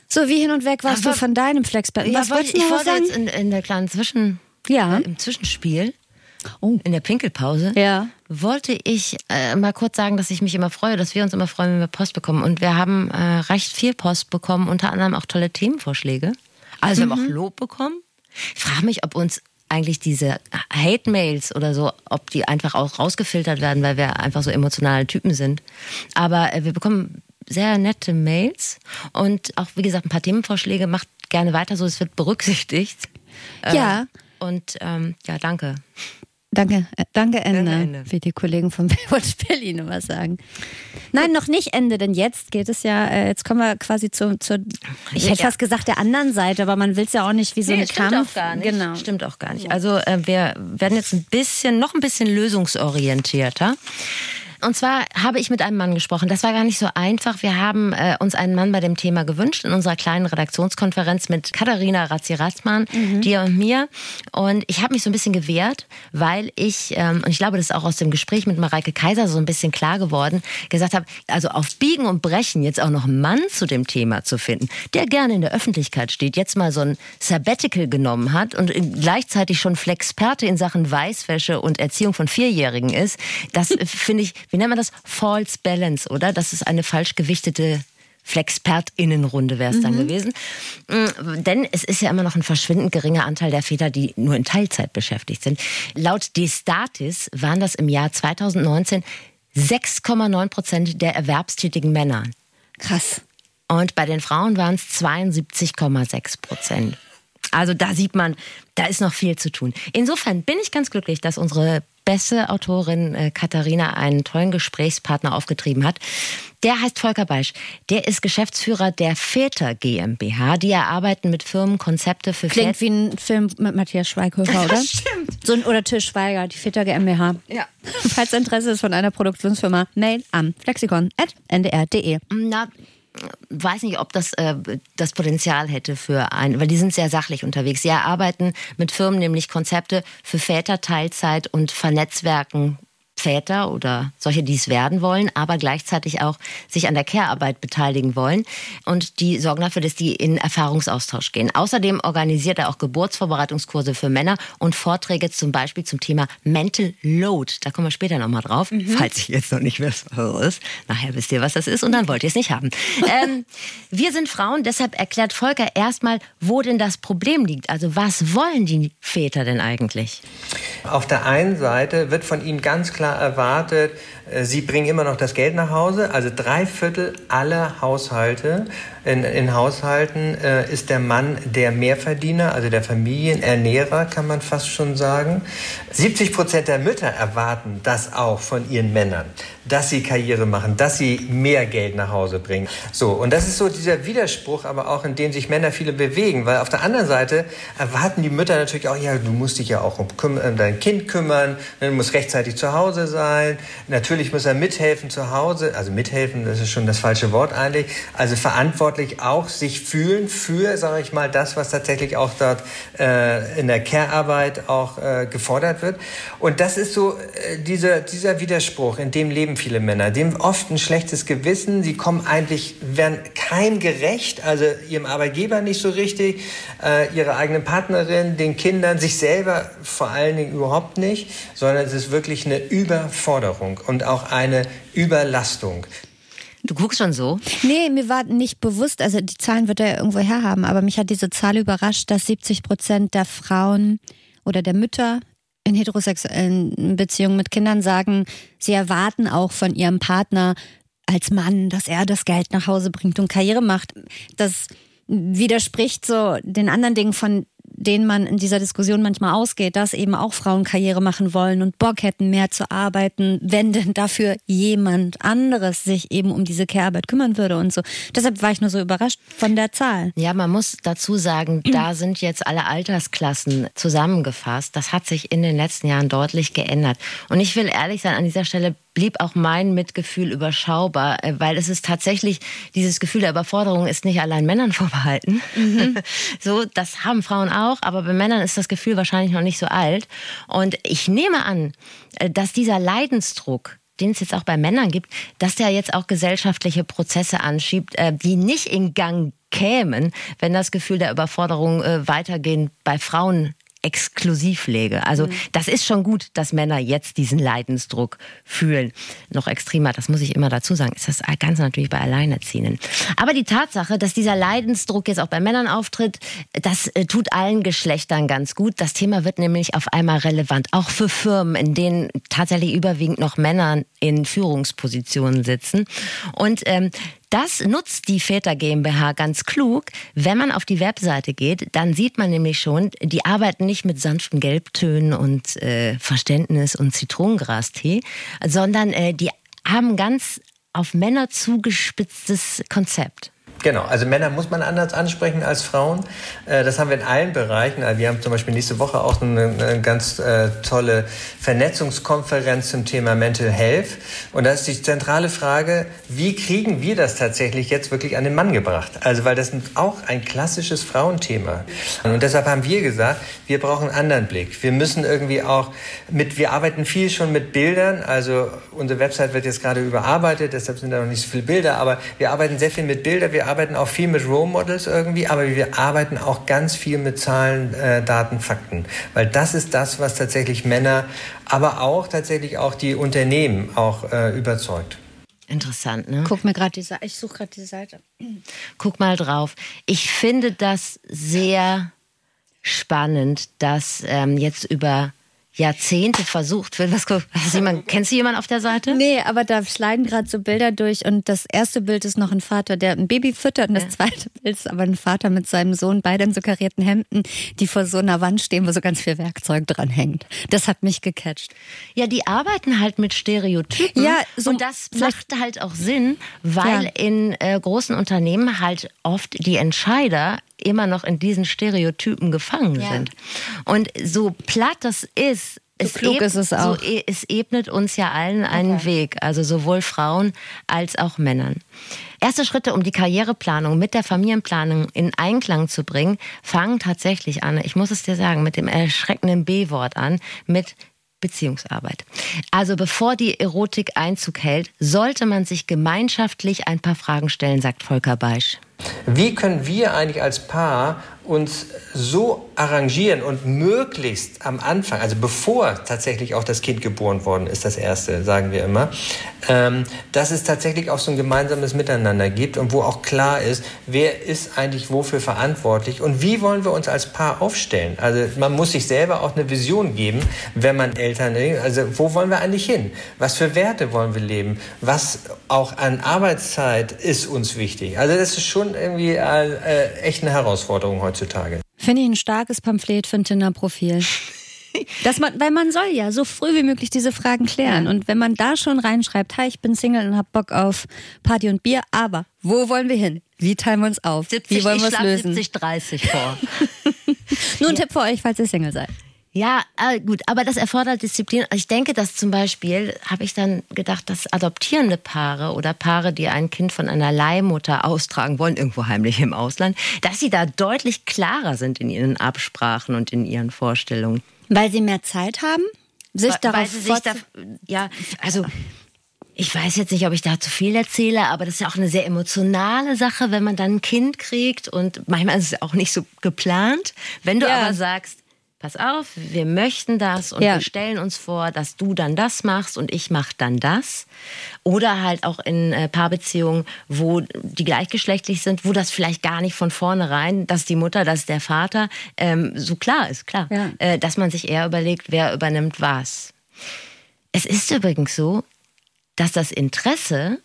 Speaker 1: So, wie hin und weg warst Aber, du von deinem Flexbett?
Speaker 2: Ja, was wollte ich, ich wollte jetzt in, in der kleinen Zwischen, ja. Äh, im Zwischenspiel oh. in der Pinkelpause,
Speaker 1: ja.
Speaker 2: wollte ich äh, mal kurz sagen, dass ich mich immer freue, dass wir uns immer freuen, wenn wir Post bekommen. Und wir haben äh, recht viel Post bekommen, unter anderem auch tolle Themenvorschläge. Also mhm. wir haben auch mhm. Lob bekommen. Ich frage mich, ob uns eigentlich diese Hate-Mails oder so, ob die einfach auch rausgefiltert werden, weil wir einfach so emotionale Typen sind. Aber äh, wir bekommen sehr nette Mails und auch, wie gesagt, ein paar Themenvorschläge. Macht gerne weiter so, es wird berücksichtigt.
Speaker 1: Ja.
Speaker 2: Äh, und ähm, ja, danke.
Speaker 1: Danke, äh, danke Ende, danke Ende, wie die Kollegen von Baywatch Berlin immer sagen. Nein, noch nicht Ende, denn jetzt geht es ja, äh, jetzt kommen wir quasi zu, zur, ich hätte ja. fast gesagt der anderen Seite, aber man will es ja auch nicht wie so nee, eine
Speaker 2: stimmt
Speaker 1: Kampf.
Speaker 2: Auch gar nicht. Genau. Stimmt auch gar nicht. Also äh, wir werden jetzt ein bisschen, noch ein bisschen lösungsorientierter. Und zwar habe ich mit einem Mann gesprochen. Das war gar nicht so einfach. Wir haben äh, uns einen Mann bei dem Thema gewünscht in unserer kleinen Redaktionskonferenz mit Katharina Razzi-Ratzmann, mhm. dir und mir. Und ich habe mich so ein bisschen gewehrt, weil ich, ähm, und ich glaube, das ist auch aus dem Gespräch mit Mareike Kaiser so ein bisschen klar geworden, gesagt habe, also auf Biegen und Brechen jetzt auch noch einen Mann zu dem Thema zu finden, der gerne in der Öffentlichkeit steht, jetzt mal so ein Sabbatical genommen hat und gleichzeitig schon Flexperte in Sachen Weißwäsche und Erziehung von Vierjährigen ist, das finde ich wie nennt man das? False Balance, oder? Das ist eine falsch gewichtete Flexpertinnenrunde wäre es dann mhm. gewesen. Mm, denn es ist ja immer noch ein verschwindend geringer Anteil der Väter, die nur in Teilzeit beschäftigt sind. Laut Destatis waren das im Jahr 2019 6,9 Prozent der erwerbstätigen Männer.
Speaker 1: Krass.
Speaker 2: Und bei den Frauen waren es 72,6 Prozent. Also da sieht man, da ist noch viel zu tun. Insofern bin ich ganz glücklich, dass unsere Besse, Autorin äh, Katharina, einen tollen Gesprächspartner aufgetrieben hat. Der heißt Volker Beisch. Der ist Geschäftsführer der Väter GmbH. Die erarbeiten mit Firmen Konzepte für
Speaker 1: Klingt wie ein Film mit Matthias Schweighöfer, oder?
Speaker 2: Stimmt.
Speaker 1: So ein, oder Till Schweiger, die Väter GmbH.
Speaker 2: Ja.
Speaker 1: Falls Interesse ist von einer Produktionsfirma, mail an flexikon.ndr.de.
Speaker 2: Na, weiß nicht, ob das äh, das Potenzial hätte für ein, weil die sind sehr sachlich unterwegs. Sie erarbeiten mit Firmen nämlich Konzepte für Väter Teilzeit und vernetzwerken Väter oder solche, die es werden wollen, aber gleichzeitig auch sich an der Care-Arbeit beteiligen wollen. Und die sorgen dafür, dass die in Erfahrungsaustausch gehen. Außerdem organisiert er auch Geburtsvorbereitungskurse für Männer und Vorträge zum Beispiel zum Thema Mental Load. Da kommen wir später nochmal drauf, mhm. falls ich jetzt noch nicht wisst, was das ist. Nachher wisst ihr, was das ist und dann wollt ihr es nicht haben. ähm, wir sind Frauen, deshalb erklärt Volker erstmal, wo denn das Problem liegt. Also was wollen die Väter denn eigentlich?
Speaker 5: Auf der einen Seite wird von ihnen ganz klar erwartet, äh, sie bringen immer noch das Geld nach Hause. Also drei Viertel aller Haushalte in, in Haushalten äh, ist der Mann der Mehrverdiener, also der Familienernährer, kann man fast schon sagen. 70 Prozent der Mütter erwarten das auch von ihren Männern, dass sie Karriere machen, dass sie mehr Geld nach Hause bringen. So, und das ist so dieser Widerspruch, aber auch in dem sich Männer viele bewegen, weil auf der anderen Seite erwarten die Mütter natürlich auch, ja, du musst dich ja auch um, um dein Kind kümmern, du musst rechtzeitig zu Hause sein, natürlich muss er mithelfen zu Hause, also mithelfen, das ist schon das falsche Wort eigentlich, also verantwortlich verantwortlich auch sich fühlen für, sage ich mal, das, was tatsächlich auch dort äh, in der Care-Arbeit auch äh, gefordert wird. Und das ist so äh, dieser, dieser Widerspruch, in dem leben viele Männer. Dem oft ein schlechtes Gewissen. Sie kommen eigentlich, werden kein gerecht, also ihrem Arbeitgeber nicht so richtig, äh, ihrer eigenen Partnerin, den Kindern, sich selber vor allen Dingen überhaupt nicht, sondern es ist wirklich eine Überforderung und auch eine Überlastung.
Speaker 2: Du guckst schon so?
Speaker 1: Nee, mir war nicht bewusst, also die Zahlen wird er irgendwo herhaben, aber mich hat diese Zahl überrascht, dass 70 Prozent der Frauen oder der Mütter in heterosexuellen Beziehungen mit Kindern sagen, sie erwarten auch von ihrem Partner als Mann, dass er das Geld nach Hause bringt und Karriere macht. Das widerspricht so den anderen Dingen, von denen man in dieser Diskussion manchmal ausgeht, dass eben auch Frauen Karriere machen wollen und Bock hätten, mehr zu arbeiten, wenn denn dafür jemand anderes sich eben um diese Care-Arbeit kümmern würde und so. Deshalb war ich nur so überrascht von der Zahl.
Speaker 2: Ja, man muss dazu sagen, da sind jetzt alle Altersklassen zusammengefasst. Das hat sich in den letzten Jahren deutlich geändert. Und ich will ehrlich sein, an dieser Stelle blieb auch mein Mitgefühl überschaubar, äh, weil es ist tatsächlich, dieses Gefühl der Überforderung ist nicht allein Männern vorbehalten. Mhm. So, das haben Frauen auch, aber bei Männern ist das Gefühl wahrscheinlich noch nicht so alt. Und ich nehme an, äh, dass dieser Leidensdruck, den es jetzt auch bei Männern gibt, dass der jetzt auch gesellschaftliche Prozesse anschiebt, äh, die nicht in Gang kämen, wenn das Gefühl der Überforderung weitergehend bei Frauen exklusiv lege. Also mhm. das ist schon gut, dass Männer jetzt diesen Leidensdruck fühlen. Noch extremer, das muss ich immer dazu sagen, ist das ganz natürlich bei Alleinerziehenden. Aber die Tatsache, dass dieser Leidensdruck jetzt auch bei Männern auftritt, das äh, tut allen Geschlechtern ganz gut. Das Thema wird nämlich auf einmal relevant, auch für Firmen, in denen tatsächlich überwiegend noch Männer in Führungspositionen sitzen. Und ähm, das nutzt die Väter GmbH ganz klug. Wenn man auf die Webseite geht, dann sieht man nämlich schon, die arbeiten nicht mit sanften Gelbtönen und äh, Verständnis und Zitronengrastee, sondern äh, die haben ganz auf Männer zugespitztes Konzept.
Speaker 5: Genau, also Männer muss man anders ansprechen als Frauen. Äh, das haben wir in allen Bereichen. Also wir haben zum Beispiel nächste Woche auch eine, ganz äh, tolle Vernetzungskonferenz zum Thema Mental Health. Und da ist die zentrale Frage, wie kriegen wir das tatsächlich jetzt wirklich an den Mann gebracht? Also weil das auch ein klassisches Frauenthema. Und deshalb haben wir gesagt, wir brauchen einen anderen Blick. Wir müssen irgendwie auch mit, wir arbeiten viel schon mit Bildern. Also unsere Website wird jetzt gerade überarbeitet, deshalb sind da noch nicht so viele Bilder, aber wir arbeiten sehr viel mit Bildern. Wir arbeiten auch viel mit Role Models irgendwie, aber wir arbeiten auch ganz viel mit Zahlen, äh, Daten, Fakten. Weil das ist das, was tatsächlich Männer, aber auch tatsächlich auch die Unternehmen auch äh, überzeugt.
Speaker 2: Interessant, ne?
Speaker 1: Guck mir gerade die Seite, ich suche gerade die Seite.
Speaker 2: Guck mal drauf. Ich finde das sehr spannend, dass ähm, jetzt über Jahrzehnte versucht wird. Was, du jemand, kennst du jemanden auf der Seite?
Speaker 1: Nee, aber da schneiden gerade so Bilder durch und das erste Bild ist noch ein Vater, der ein Baby füttert und das zweite Bild ist aber ein Vater mit seinem Sohn, beide in so karierten Hemden, die vor so einer Wand stehen, wo so ganz viel Werkzeug dran hängt. Das hat mich gecatcht.
Speaker 2: Ja, die arbeiten halt mit Stereotypen.
Speaker 1: Ja, so
Speaker 2: und das macht halt auch Sinn, weil
Speaker 1: Ja.
Speaker 2: in äh, großen Unternehmen halt oft die Entscheider immer noch in diesen Stereotypen gefangen
Speaker 1: Ja.
Speaker 2: sind. Und so platt das ist, es,
Speaker 1: klug ist es auch.
Speaker 2: So, e- es ebnet uns ja allen einen Weg, also sowohl Frauen als auch Männern. Erste Schritte, um die Karriereplanung mit der Familienplanung in Einklang zu bringen, fangen tatsächlich an, ich muss es dir sagen, mit dem erschreckenden B-Wort an, mit Beziehungsarbeit. Also bevor die Erotik Einzug hält, sollte man sich gemeinschaftlich ein paar Fragen stellen, sagt Volker Beisch.
Speaker 5: Wie können wir eigentlich als Paar uns so arrangieren und möglichst am Anfang, also bevor tatsächlich auch das Kind geboren worden ist, das erste, sagen wir immer, ähm, dass es tatsächlich auch so ein gemeinsames Miteinander gibt und wo auch klar ist, wer ist eigentlich wofür verantwortlich und wie wollen wir uns als Paar aufstellen. Also man muss sich selber auch eine Vision geben, wenn man Eltern. Also wo wollen wir eigentlich hin? Was für Werte wollen wir leben? Was auch an Arbeitszeit ist uns wichtig? Also das ist schon irgendwie äh, äh, echt eine Herausforderung heutzutage.
Speaker 1: Finde ich ein starkes Pamphlet für ein Tinder-Profil. Dass man, weil man soll ja so früh wie möglich diese Fragen klären. Und wenn man da schon reinschreibt, hi, ich bin Single und hab Bock auf Party und Bier, aber wo wollen wir hin? Wie teilen wir uns auf?
Speaker 2: 70,
Speaker 1: wie wollen wir
Speaker 2: ich
Speaker 1: es lösen?
Speaker 2: 70, 30 vor.
Speaker 1: Nur ein Tipp für euch, falls ihr Single seid.
Speaker 2: Ja, äh, gut, aber das erfordert Disziplin. Ich denke, dass zum Beispiel, habe ich dann gedacht, dass adoptierende Paare oder Paare, die ein Kind von einer Leihmutter austragen wollen, irgendwo heimlich im Ausland, dass sie da deutlich klarer sind in ihren Absprachen und in ihren Vorstellungen.
Speaker 1: Weil sie mehr Zeit haben, sich
Speaker 2: Weil-
Speaker 1: darauf
Speaker 2: weil sie sich da, ja, also ich weiß jetzt nicht, ob ich da zu viel erzähle, aber das ist ja auch eine sehr emotionale Sache, wenn man dann ein Kind kriegt und manchmal ist es auch nicht so geplant. Wenn du
Speaker 1: Ja.
Speaker 2: aber sagst, pass auf, wir möchten das und
Speaker 1: Ja.
Speaker 2: wir stellen uns vor, dass du dann das machst und ich mach dann das. Oder halt auch in äh, Paarbeziehungen, wo die gleichgeschlechtlich sind, wo das vielleicht gar nicht von vornherein, dass die Mutter, dass der Vater ähm, so klar ist, klar.
Speaker 1: Ja.
Speaker 2: Äh, dass man sich eher überlegt, wer übernimmt was. Es ist übrigens so, dass das Interesse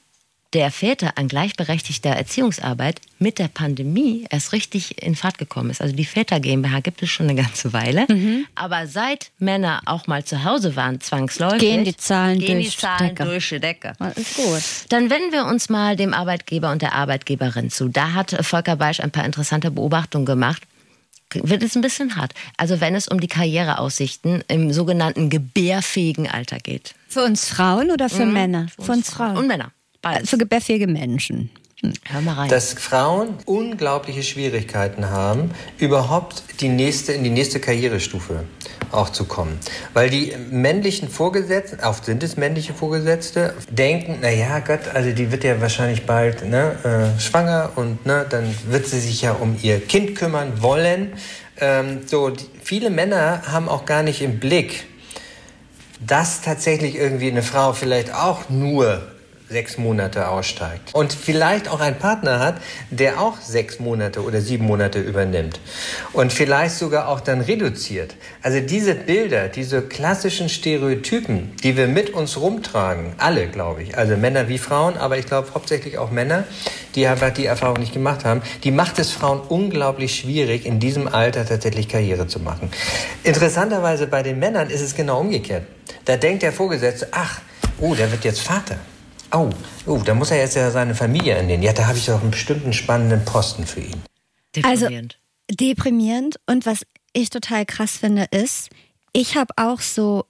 Speaker 2: der Väter an gleichberechtigter Erziehungsarbeit mit der Pandemie erst richtig in Fahrt gekommen ist. Also die Väter GmbH gibt es schon eine ganze Weile.
Speaker 1: Mhm.
Speaker 2: Aber seit Männer auch mal zu Hause waren, zwangsläufig,
Speaker 1: Gehen die Zahlen
Speaker 2: gehen
Speaker 1: durch
Speaker 2: die Zahlen
Speaker 1: Decke.
Speaker 2: durch die Decke.
Speaker 1: Das ist gut.
Speaker 2: Dann wenden wir uns mal dem Arbeitgeber und der Arbeitgeberin zu. Da hat Volker Beisch ein paar interessante Beobachtungen gemacht. Wird es ein bisschen hart. Also wenn es um die Karriereaussichten im sogenannten gebärfähigen Alter geht.
Speaker 1: Für uns Frauen oder für Männer? Für uns Frauen.
Speaker 2: Und Männer.
Speaker 1: Für gebärfähige Menschen.
Speaker 2: Hör mal rein.
Speaker 5: dass Frauen unglaubliche Schwierigkeiten haben, überhaupt die nächste, in die nächste Karrierestufe auch zu kommen. Weil die männlichen Vorgesetzten, oft sind es männliche Vorgesetzte, denken, na ja, Gott, also die wird ja wahrscheinlich bald ne, äh, schwanger und ne, dann wird sie sich ja um ihr Kind kümmern wollen. Ähm, so, die, viele Männer haben auch gar nicht im Blick, dass tatsächlich irgendwie eine Frau vielleicht auch nur sechs Monate aussteigt und vielleicht auch einen Partner hat, der auch sechs Monate oder sieben Monate übernimmt und vielleicht sogar auch dann reduziert. Also diese Bilder, diese klassischen Stereotypen, die wir mit uns rumtragen, alle glaube ich, also Männer wie Frauen, aber ich glaube hauptsächlich auch Männer, die einfach die Erfahrung nicht gemacht haben, die macht es Frauen unglaublich schwierig, in diesem Alter tatsächlich Karriere zu machen. Interessanterweise bei den Männern ist es genau umgekehrt. Da denkt der Vorgesetzte, ach, oh, der wird jetzt Vater. Oh, oh, da muss er jetzt ja seine Familie ernähren. Ja, da habe ich doch einen bestimmten spannenden Posten für ihn.
Speaker 1: Also
Speaker 2: Deprimierend.
Speaker 1: deprimierend. Und was ich total krass finde, ist, ich habe auch so,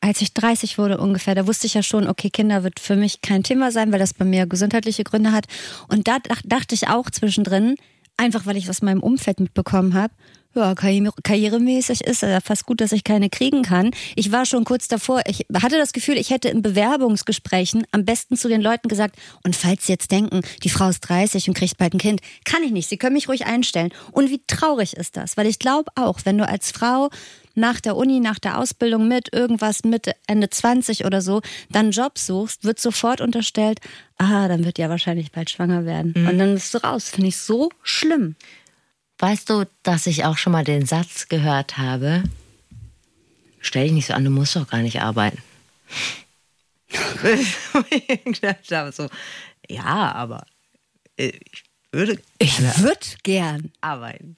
Speaker 1: als ich 30 wurde ungefähr, da wusste ich ja schon, okay, Kinder wird für mich kein Thema sein, weil das bei mir gesundheitliche Gründe hat. Und da dach, dachte ich auch zwischendrin, einfach weil ich es aus meinem Umfeld mitbekommen habe, ja, karriere, karrieremäßig ist es ja fast gut, dass ich keine kriegen kann. Ich war schon kurz davor, ich hatte das Gefühl, ich hätte in Bewerbungsgesprächen am besten zu den Leuten gesagt, und falls Sie jetzt denken, die Frau ist 30 und kriegt bald ein Kind, kann ich nicht, Sie können mich ruhig einstellen. Und wie traurig ist das? Weil ich glaube auch, wenn du als Frau nach der Uni, nach der Ausbildung mit irgendwas Mitte, Ende 20 oder so, dann einen Job suchst, wird sofort unterstellt, ah, dann wird ja wahrscheinlich bald schwanger werden. Und dann bist du raus. Finde ich so schlimm.
Speaker 2: Weißt du, dass ich auch schon mal den Satz gehört habe, stell dich nicht so an, du musst doch gar nicht arbeiten. so, ja, aber äh, ich würde
Speaker 1: Ich würde gern.
Speaker 2: arbeiten.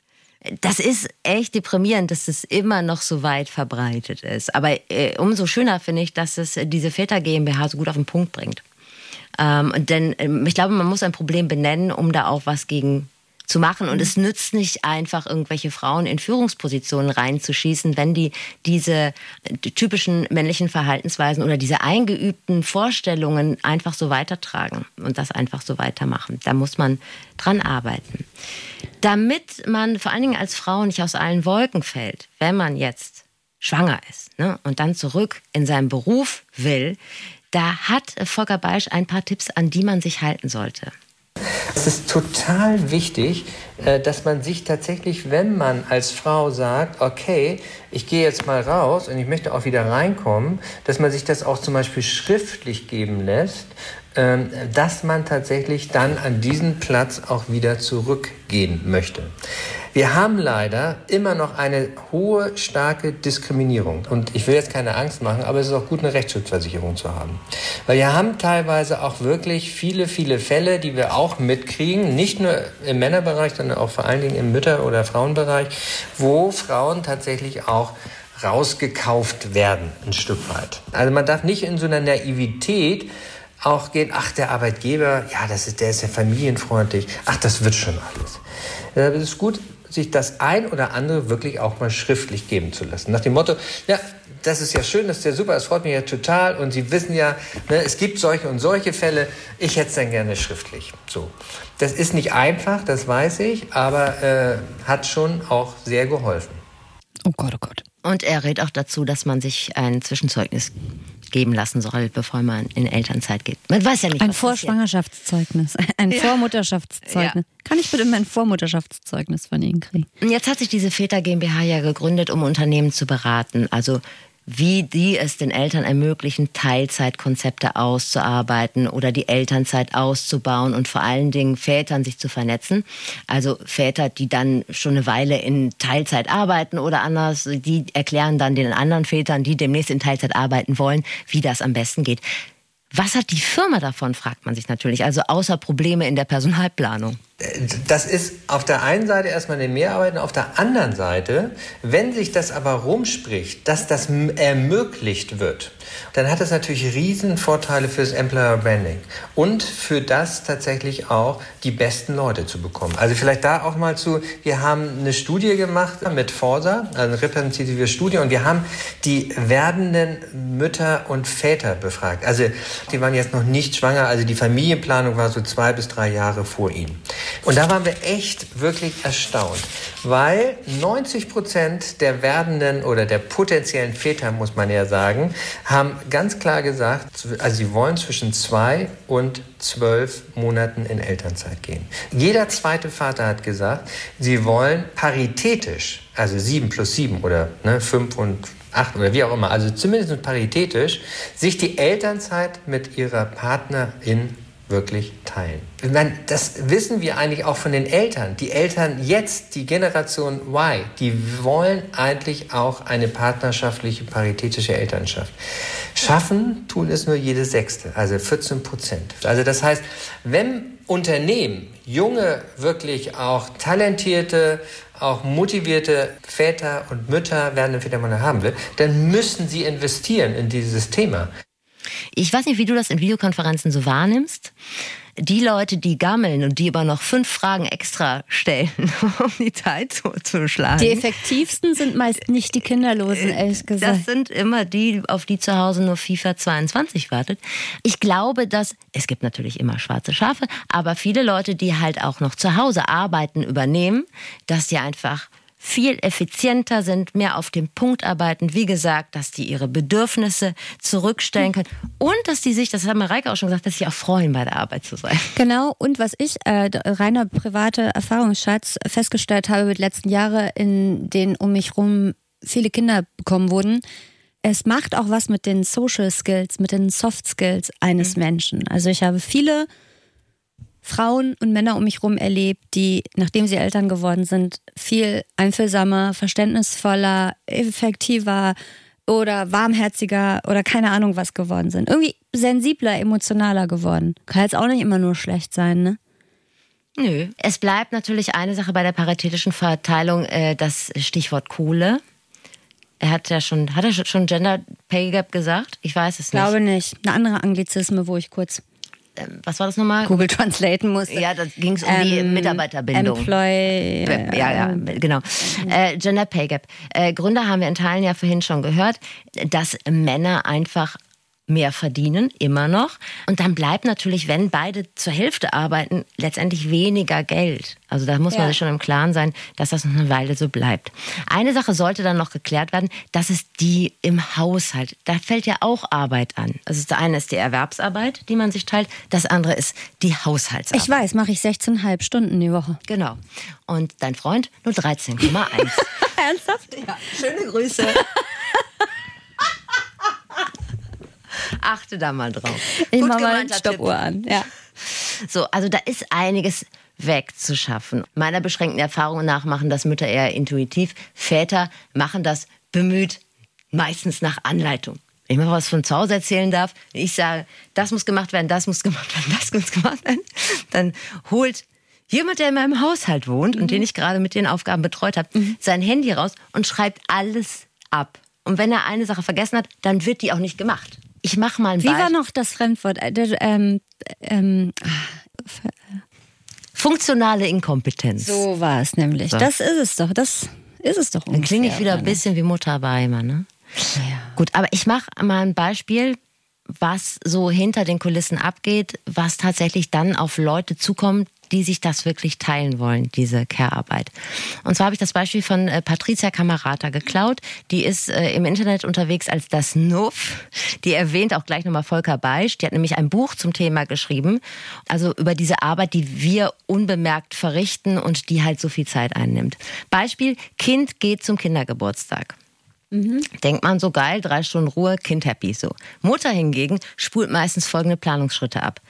Speaker 2: Das ist echt deprimierend, dass es immer noch so weit verbreitet ist. Aber äh, umso schöner finde ich, dass es diese Väter GmbH so gut auf den Punkt bringt. Ähm, denn ähm, ich glaube, man muss ein Problem benennen, um da auch was gegen zu machen. Und es nützt nicht einfach, irgendwelche Frauen in Führungspositionen reinzuschießen, wenn die diese äh, typischen männlichen Verhaltensweisen oder diese eingeübten Vorstellungen einfach so weitertragen und das einfach so weitermachen. Da muss man dran arbeiten. Damit man vor allen Dingen als Frau nicht aus allen Wolken fällt, wenn man jetzt schwanger ist ne, und dann zurück in seinen Beruf will, da hat Volker Beisch ein paar Tipps, an die man sich halten sollte.
Speaker 5: Es ist total wichtig, äh, dass man sich tatsächlich, wenn man als Frau sagt, okay, ich gehe jetzt mal raus und ich möchte auch wieder reinkommen, dass man sich das auch zum Beispiel schriftlich geben lässt, dass man tatsächlich dann an diesen Platz auch wieder zurückgehen möchte. Wir haben leider immer noch eine hohe, starke Diskriminierung. Und ich will jetzt keine Angst machen, aber es ist auch gut, eine Rechtsschutzversicherung zu haben. Weil wir haben teilweise auch wirklich viele, viele Fälle, die wir auch mitkriegen, nicht nur im Männerbereich, sondern auch vor allen Dingen im Mütter- oder Frauenbereich, wo Frauen tatsächlich auch rausgekauft werden, ein Stück weit. Also man darf nicht in so einer Naivität auch gehen, ach, der Arbeitgeber, ja, das ist, der ist ja familienfreundlich, ach, das wird schon alles. Äh, es ist gut, sich das ein oder andere wirklich auch mal schriftlich geben zu lassen. Nach dem Motto, ja, das ist ja schön, das ist ja super, es freut mich ja total und Sie wissen ja, ne, es gibt solche und solche Fälle, ich hätte es dann gerne schriftlich. So. Das ist nicht einfach, das weiß ich, aber äh, hat schon auch sehr geholfen.
Speaker 1: Oh Gott, oh Gott.
Speaker 2: Und er rät auch dazu, dass man sich ein Zwischenzeugnis geben lassen soll, bevor man in Elternzeit geht. Man weiß ja nicht,
Speaker 1: Ein. Vorschwangerschaftszeugnis, ein Vormutterschaftszeugnis. Kann ich bitte mein Vormutterschaftszeugnis von Ihnen kriegen?
Speaker 2: Jetzt hat sich diese Väter GmbH ja gegründet, um Unternehmen zu beraten. Also wie die es den Eltern ermöglichen, Teilzeitkonzepte auszuarbeiten oder die Elternzeit auszubauen und vor allen Dingen Vätern sich zu vernetzen. Also Väter, die dann schon eine Weile in Teilzeit arbeiten oder anders, die erklären dann den anderen Vätern, die demnächst in Teilzeit arbeiten wollen, wie das am besten geht. Was hat die Firma davon, fragt man sich natürlich. Also außer Probleme in der Personalplanung.
Speaker 5: Das ist auf der einen Seite erstmal eine Mehrarbeit, und auf der anderen Seite, wenn sich das aber rumspricht, dass das ermöglicht wird, dann hat das natürlich riesen Vorteile fürs Employer Branding und für das tatsächlich auch die besten Leute zu bekommen. Also vielleicht da auch mal zu, wir haben eine Studie gemacht mit Forsa, also eine repräsentative Studie und wir haben die werdenden Mütter und Väter befragt. Also die waren jetzt noch nicht schwanger, also die Familienplanung war so zwei bis drei Jahre vor ihnen. Und da waren wir echt wirklich erstaunt, weil 90 Prozent der werdenden oder der potenziellen Väter, muss man ja sagen, haben ganz klar gesagt, also sie wollen zwischen zwei und zwölf Monaten in Elternzeit gehen. Jeder zweite Vater hat gesagt, sie wollen paritätisch, also sieben plus sieben oder ne, fünf und acht oder wie auch immer, also zumindest paritätisch, sich die Elternzeit mit ihrer Partnerin wirklich teilen. Ich meine, das wissen wir eigentlich auch von den Eltern. Die Eltern jetzt, die Generation Y, die wollen eigentlich auch eine partnerschaftliche, paritätische Elternschaft. Schaffen tun es nur jede Sechste, also 14 Prozent. Also das heißt, wenn Unternehmen junge, wirklich auch talentierte, auch motivierte Väter und Mütter werdende Väter man haben will, dann müssen sie investieren in dieses Thema.
Speaker 2: Ich weiß nicht, wie du das in Videokonferenzen so wahrnimmst. Die Leute, die gammeln und die aber noch fünf Fragen extra stellen, um die Zeit zu, zu schlagen.
Speaker 1: Die effektivsten sind meist nicht die Kinderlosen, ehrlich
Speaker 2: Das
Speaker 1: gesagt.
Speaker 2: sind immer die, auf die zu Hause nur FIFA 22 wartet. Ich glaube, dass es gibt natürlich immer schwarze Schafe, aber viele Leute, die halt auch noch zu Hause arbeiten, übernehmen, dass die einfach viel effizienter sind, mehr auf den Punkt arbeiten. Wie gesagt, dass die ihre Bedürfnisse zurückstellen können und dass die sich, das hat Mareike auch schon gesagt, dass sie auch freuen, bei der Arbeit zu sein.
Speaker 1: Genau, und was ich, äh, reiner private Erfahrungsschatz, festgestellt habe mit den letzten Jahren, in denen um mich rum viele Kinder bekommen wurden, es macht auch was mit den Social Skills, mit den Soft Skills eines Menschen. Also ich habe viele Frauen und Männer um mich rum erlebt, die, nachdem sie Eltern geworden sind, viel einfühlsamer, verständnisvoller, effektiver oder warmherziger oder keine Ahnung was geworden sind. Irgendwie sensibler, emotionaler geworden. Kann jetzt auch nicht immer nur schlecht sein, ne?
Speaker 2: Nö. Es bleibt natürlich eine Sache bei der paritätischen Verteilung, äh, das Stichwort Kohle. Er hat ja schon, hat er schon Gender Pay Gap gesagt? Ich weiß es nicht.
Speaker 1: Glaube nicht. Eine andere Anglizisme, wo ich kurz
Speaker 2: Was war das nochmal?
Speaker 1: Google translaten musste.
Speaker 2: Ja, da ging es um die
Speaker 1: Ähm,
Speaker 2: Mitarbeiterbindung.
Speaker 1: Employ,
Speaker 2: ja, ja, genau. Äh, Gender Pay Gap. Äh, Gründe haben wir in Teilen ja vorhin schon gehört, dass Männer einfach mehr verdienen, immer noch. Und dann bleibt natürlich, wenn beide zur Hälfte arbeiten, letztendlich weniger Geld. Also da muss man
Speaker 1: Ja.
Speaker 2: sich schon im Klaren sein, dass das noch eine Weile so bleibt. Eine Sache sollte dann noch geklärt werden, das ist die im Haushalt. Da fällt ja auch Arbeit an. Also das eine ist die Erwerbsarbeit, die man sich teilt, das andere ist die Haushaltsarbeit.
Speaker 1: Ich weiß, mache ich 16,5 Stunden die Woche.
Speaker 2: Genau. Und dein Freund nur 13,1.
Speaker 1: Ernsthaft?
Speaker 2: ja, schöne Grüße. Achte da mal drauf.
Speaker 1: Ich mache mal eine Stoppuhr an. Ja.
Speaker 2: So, also da ist einiges wegzuschaffen. Meiner beschränkten Erfahrung nach machen das Mütter eher intuitiv. Väter machen das bemüht, meistens nach Anleitung. Wenn ich mal was von zu Hause erzählen darf, ich sage, das muss gemacht werden, das muss gemacht werden, das muss gemacht werden, dann holt jemand, der in meinem Haushalt wohnt und den ich gerade mit den Aufgaben betreut habe, sein Handy raus und schreibt alles ab. Und wenn er eine Sache vergessen hat, dann wird die auch nicht gemacht. Ich mache mal ein
Speaker 1: Wie war
Speaker 2: Beispiel.
Speaker 1: noch das Fremdwort? Äh, ähm, ähm,
Speaker 2: Funktionale Inkompetenz.
Speaker 1: so war es nämlich.
Speaker 2: So.
Speaker 1: Das ist es doch. Das ist es doch.
Speaker 2: Dann klinge ich wieder ein bisschen wie Mutter Beimer, ne? Gut, aber ich mache mal ein Beispiel, was so hinter den Kulissen abgeht, was tatsächlich dann auf Leute zukommt, die sich das wirklich teilen wollen, diese Care-Arbeit. Und zwar habe ich das Beispiel von äh, Patricia Camarata geklaut. Die ist äh, im Internet unterwegs als das Nuff. Die erwähnt auch gleich nochmal Volker Beisch. Die hat nämlich ein Buch zum Thema geschrieben. Also über diese Arbeit, die wir unbemerkt verrichten und die halt so viel Zeit einnimmt. Beispiel, Kind geht zum Kindergeburtstag. Denkt man so geil, drei Stunden Ruhe, Kind happy so. Mutter hingegen spult meistens folgende Planungsschritte ab.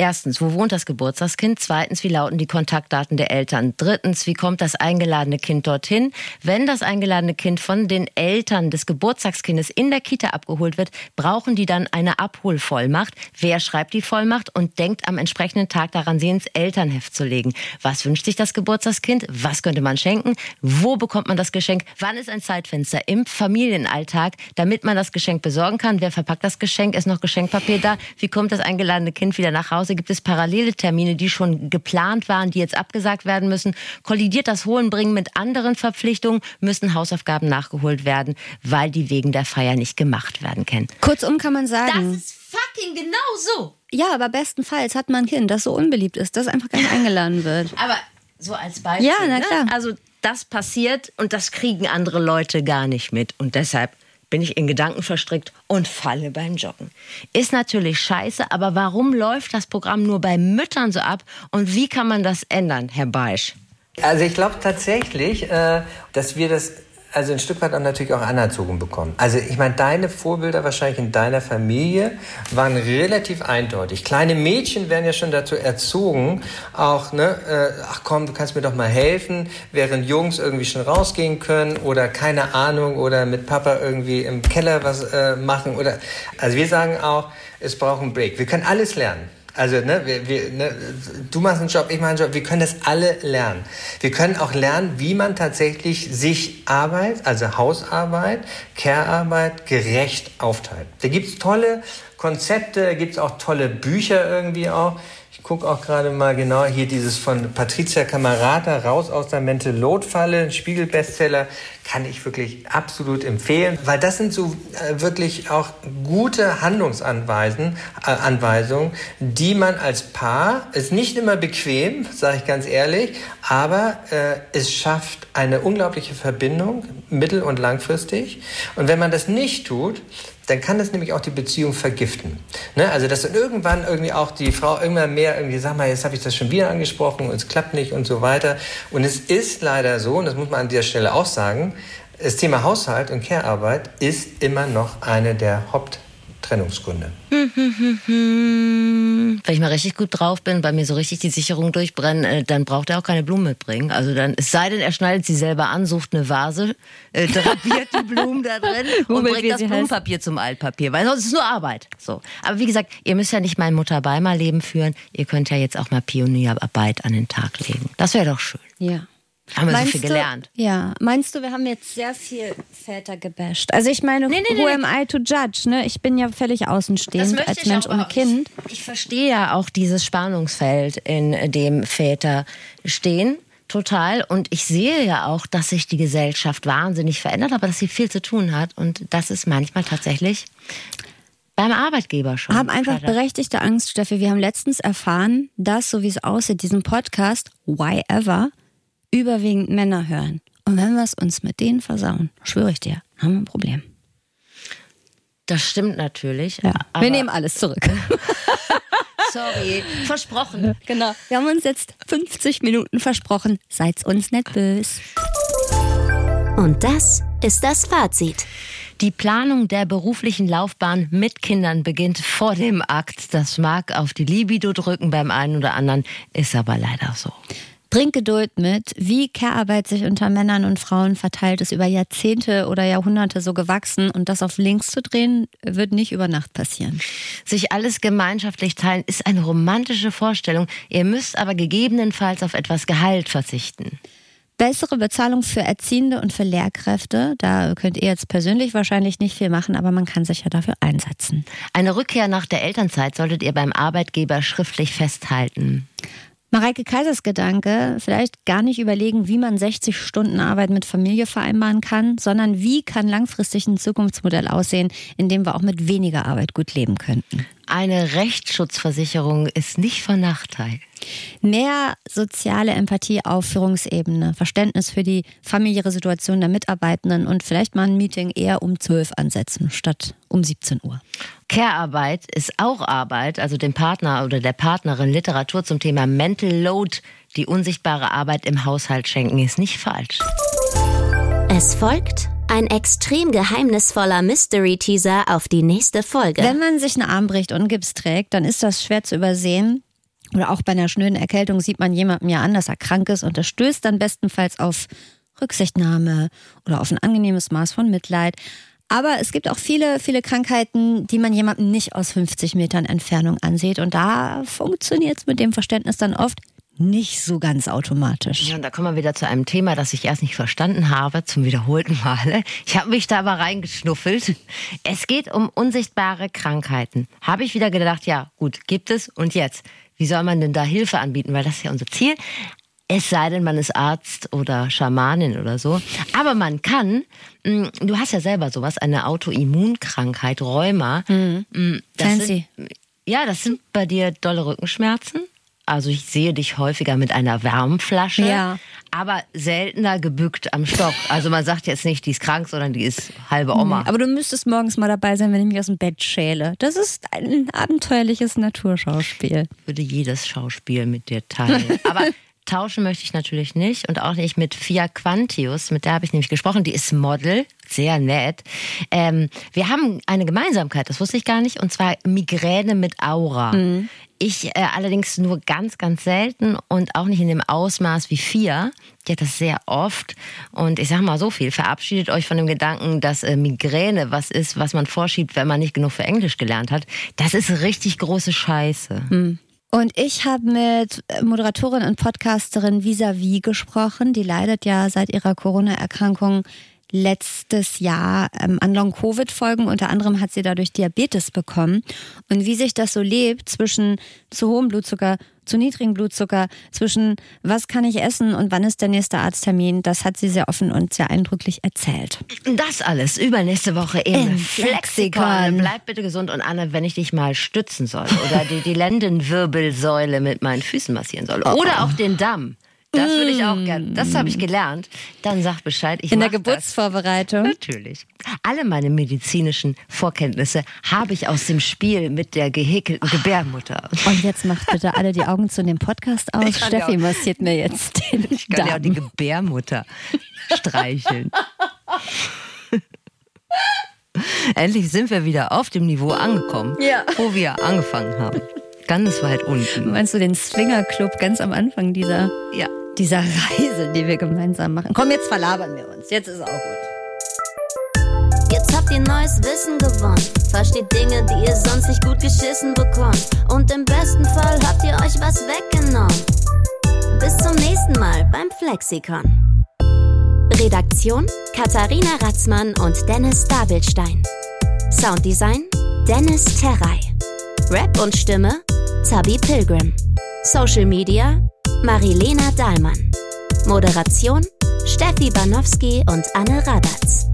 Speaker 2: Erstens, wo wohnt das Geburtstagskind? Zweitens, wie lauten die Kontaktdaten der Eltern? Drittens, wie kommt das eingeladene Kind dorthin? Wenn das eingeladene Kind von den Eltern des Geburtstagskindes in der Kita abgeholt wird, brauchen die dann eine Abholvollmacht. Wer schreibt die Vollmacht und denkt am entsprechenden Tag daran, sie ins Elternheft zu legen? Was wünscht sich das Geburtstagskind? Was könnte man schenken? Wo bekommt man das Geschenk? Wann ist ein Zeitfenster im Familienalltag, damit man das Geschenk besorgen kann? Wer verpackt das Geschenk? Ist noch Geschenkpapier da? Wie kommt das eingeladene Kind wieder nach Hause? Gibt es parallele Termine, die schon geplant waren, die jetzt abgesagt werden müssen? Kollidiert das Holenbringen mit anderen Verpflichtungen? Müssen Hausaufgaben nachgeholt werden, weil die wegen der Feier nicht gemacht werden können?
Speaker 1: Kurzum kann man sagen.
Speaker 2: ist fucking genau so.
Speaker 1: ja, aber bestenfalls hat man ein Kind, das so unbeliebt ist, das einfach gar nicht eingeladen wird.
Speaker 2: Aber so als Beispiel.
Speaker 1: Ja, na
Speaker 2: ne?
Speaker 1: klar.
Speaker 2: Also das passiert und das kriegen andere Leute gar nicht mit. Und deshalb bin ich in Gedanken verstrickt und falle beim Joggen. Ist natürlich scheiße, aber warum läuft das Programm nur bei Müttern so ab und wie kann man das ändern, Herr Beisch?
Speaker 5: Also ich glaube tatsächlich, äh, dass wir das also ein Stück weit auch natürlich auch anerzogen bekommen. Also ich meine, deine Vorbilder wahrscheinlich in deiner Familie waren relativ eindeutig. Kleine Mädchen werden ja schon dazu erzogen, auch, ne, äh, ach komm, du kannst mir doch mal helfen, während Jungs irgendwie schon rausgehen können oder keine Ahnung oder mit Papa irgendwie im Keller was äh, machen oder, also wir sagen auch, es braucht einen Break. Wir können alles lernen. Also, ne, wir, wir, ne, du machst einen Job, ich mache einen Job, wir können das alle lernen. Wir können auch lernen, wie man tatsächlich sich Arbeit, also Hausarbeit, Care-Arbeit gerecht aufteilt. Da gibt's tolle Konzepte, da gibt's auch tolle Bücher irgendwie auch. Ich gucke auch gerade mal genau hier dieses von Patricia Camarata, Raus aus der Mental-Load-Falle, ein Spiegel-Bestseller, kann ich wirklich absolut empfehlen, weil das sind so äh, wirklich auch gute Handlungsanweisen, äh, die man als Paar, ist nicht immer bequem, sage ich ganz ehrlich, aber äh, es schafft eine unglaubliche Verbindung, mittel- und langfristig. Und wenn man das nicht tut, dann kann das nämlich auch die Beziehung vergiften. Ne? Also dass dann irgendwann irgendwie auch die Frau irgendwann mehr irgendwie, sag mal, jetzt habe ich das schon wieder angesprochen und es klappt nicht und so weiter. Und es ist leider so, und das muss man an dieser Stelle auch sagen, das Thema Haushalt und Care-Arbeit ist immer noch eine der Haupttrennungsgründe.
Speaker 2: Wenn ich mal richtig gut drauf bin, bei mir so richtig die Sicherung durchbrennen, äh, dann braucht er auch keine Blumen mitbringen. Also dann, es sei denn, er schneidet sie selber an, sucht eine Vase, äh, drapiert die Blumen da drin und bringt das
Speaker 1: sie heißt.
Speaker 2: Blumenpapier zum Altpapier, weil sonst ist es nur Arbeit. So. Aber wie gesagt, ihr müsst ja nicht mein Mutter-Beimer-Leben führen. Ihr könnt ja jetzt auch mal Pionierarbeit an den Tag legen. Das wäre doch schön.
Speaker 1: Ja.
Speaker 2: Haben wir
Speaker 1: Meinst
Speaker 2: so viel
Speaker 1: du-
Speaker 2: gelernt.
Speaker 1: Ja. Meinst du, wir haben jetzt sehr viel Väter gebasht? Also ich meine,
Speaker 2: Nee, nee,
Speaker 1: who
Speaker 2: nee.
Speaker 1: am I to judge? Ne? Ich bin ja völlig außenstehend als Mensch ohne Kind.
Speaker 2: Ich, ich verstehe ja auch dieses Spannungsfeld, in dem Väter stehen. Total. Und ich sehe ja auch, dass sich die Gesellschaft wahnsinnig verändert, aber dass sie viel zu tun hat. Und das ist manchmal tatsächlich beim Arbeitgeber schon.
Speaker 1: Haben einfach berechtigte Angst, Steffi. Wir haben letztens erfahren, dass, so wie es aussieht, diesen Podcast, Why Ever, überwiegend Männer hören. Und wenn wir es uns mit denen versauen, schwöre ich dir, haben wir ein Problem.
Speaker 2: Das stimmt natürlich.
Speaker 1: Ja.
Speaker 2: aber
Speaker 1: wir nehmen alles zurück.
Speaker 2: Sorry, versprochen.
Speaker 1: genau. Wir haben uns jetzt 50 Minuten versprochen. Seid's uns nicht böse.
Speaker 3: Und das ist das Fazit.
Speaker 2: Die Planung der beruflichen Laufbahn mit Kindern beginnt vor dem Akt. Das mag auf die Libido drücken beim einen oder anderen, ist aber leider so.
Speaker 1: Bringt Geduld mit, wie Care-Arbeit sich unter Männern und Frauen verteilt, ist über Jahrzehnte oder Jahrhunderte so gewachsen und das auf links zu drehen, wird nicht über Nacht passieren.
Speaker 2: Sich alles gemeinschaftlich teilen ist eine romantische Vorstellung. Ihr müsst aber gegebenenfalls auf etwas Gehalt verzichten.
Speaker 1: Bessere Bezahlung für Erziehende und für Lehrkräfte, da könnt ihr jetzt persönlich wahrscheinlich nicht viel machen, aber man kann sich ja dafür einsetzen.
Speaker 2: Eine Rückkehr nach der Elternzeit solltet ihr beim Arbeitgeber schriftlich festhalten.
Speaker 1: Mareike Kaisers Gedanke, vielleicht gar nicht überlegen, wie man 60 Stunden Arbeit mit Familie vereinbaren kann, sondern wie kann langfristig ein Zukunftsmodell aussehen, in dem wir auch mit weniger Arbeit gut leben könnten.
Speaker 2: Eine Rechtsschutzversicherung ist nicht von Nachteil.
Speaker 1: Mehr soziale Empathie auf Führungsebene, Verständnis für die familiäre Situation der Mitarbeitenden und vielleicht mal ein Meeting eher um 12 ansetzen statt um 17 Uhr.
Speaker 2: Care-Arbeit ist auch Arbeit, also dem Partner oder der Partnerin Literatur zum Thema Mental Load, die unsichtbare Arbeit im Haushalt schenken, ist nicht falsch.
Speaker 3: Es folgt ein extrem geheimnisvoller Mystery-Teaser auf die nächste Folge.
Speaker 1: Wenn man sich einen Arm bricht und Gips trägt, dann ist das schwer zu übersehen. Oder auch bei einer schnöden Erkältung sieht man jemandem ja an, dass er krank ist und das stößt dann bestenfalls auf Rücksichtnahme oder auf ein angenehmes Maß von Mitleid. Aber es gibt auch viele, viele Krankheiten, die man jemandem nicht aus 50 Metern Entfernung ansieht. Und da funktioniert es mit dem Verständnis dann oft nicht so ganz automatisch.
Speaker 2: Ja, und da kommen wir wieder zu einem Thema, das ich erst nicht verstanden habe, zum wiederholten Male. Ich habe mich da aber reingeschnuffelt. Es geht um unsichtbare Krankheiten. Habe ich wieder gedacht, ja, gut, gibt es und jetzt. Wie soll man denn da Hilfe anbieten? Weil das ist ja unser Ziel. Es sei denn, man ist Arzt oder Schamanin oder so. Aber man kann, mh, du hast ja selber sowas, eine Autoimmunkrankheit, Rheuma. Mh, das
Speaker 1: Fancy.
Speaker 2: Sind, ja, das sind bei dir dolle Rückenschmerzen. Also ich sehe dich häufiger mit einer Wärmflasche,
Speaker 1: Ja.
Speaker 2: aber seltener gebückt am Stock. Also man sagt jetzt nicht, die ist krank, sondern die ist halbe Oma.
Speaker 1: Aber du müsstest morgens mal dabei sein, wenn ich mich aus dem Bett schäle. Das ist ein abenteuerliches Naturschauspiel.
Speaker 2: würde jedes Schauspiel mit dir teilen. Aber tauschen möchte ich natürlich nicht und auch nicht mit Fia Quantius, mit der habe ich nämlich gesprochen. Die ist Model, sehr nett. Ähm, wir haben eine Gemeinsamkeit, das wusste ich gar nicht, und zwar Migräne mit Aura. Ich äh, allerdings nur ganz, ganz selten und auch nicht in dem Ausmaß wie Fia. Die hat das sehr oft. Und ich sag mal so viel, verabschiedet euch von dem Gedanken, dass äh, Migräne was ist, was man vorschiebt, wenn man nicht genug für Englisch gelernt hat. Das ist richtig große Scheiße.
Speaker 1: Und ich habe mit Moderatorin und Podcasterin Visavi gesprochen. Die leidet ja seit ihrer Corona-Erkrankung letztes Jahr ähm, an Long-Covid-Folgen. Unter anderem hat sie dadurch Diabetes bekommen. Und wie sich das so lebt zwischen zu hohem Blutzucker, zu niedrigem Blutzucker, zwischen was kann ich essen und wann ist der nächste Arzttermin, das hat sie sehr offen und sehr eindrücklich erzählt.
Speaker 2: Das alles übernächste Woche im,
Speaker 1: Im
Speaker 2: Flexikon.
Speaker 1: Flexikon.
Speaker 2: Bleib bitte gesund und Anne, wenn ich dich mal stützen soll oder die, die Lendenwirbelsäule mit meinen Füßen massieren soll oder auch den Damm. Das würde ich auch gern. Das habe ich gelernt. Dann sag Bescheid. Ich
Speaker 1: In der
Speaker 2: mach das.
Speaker 1: Geburtsvorbereitung.
Speaker 2: Natürlich. Alle meine medizinischen Vorkenntnisse habe ich aus dem Spiel mit der gehäkelten Gebärmutter.
Speaker 1: Und jetzt macht bitte alle die Augen zu dem Podcast aus.
Speaker 2: Ja
Speaker 1: Steffi
Speaker 2: auch-
Speaker 1: massiert mir jetzt den
Speaker 2: Ich kann ja auch die
Speaker 1: Darm.
Speaker 2: Gebärmutter streicheln. Endlich sind wir wieder auf dem Niveau angekommen,
Speaker 1: Ja.
Speaker 2: wo wir angefangen haben. Ganz weit unten.
Speaker 1: Meinst du den Swinger-Club ganz am Anfang dieser,
Speaker 2: Ja.
Speaker 1: dieser Reise, die wir gemeinsam machen? Komm, jetzt verlabern wir uns. Jetzt ist auch gut.
Speaker 3: Jetzt habt ihr neues Wissen gewonnen. Versteht Dinge, die ihr sonst nicht gut geschissen bekommt. Und im besten Fall habt ihr euch was weggenommen. Bis zum nächsten Mal beim Flexikon. Redaktion Katharina Ratzmann und Dennis Dabelstein. Sounddesign Dennis Terrei. Rap und Stimme Zabi Pilgrim. Social Media Marilena Dahlmann. Moderation Steffi Banowski und Anne Radatz.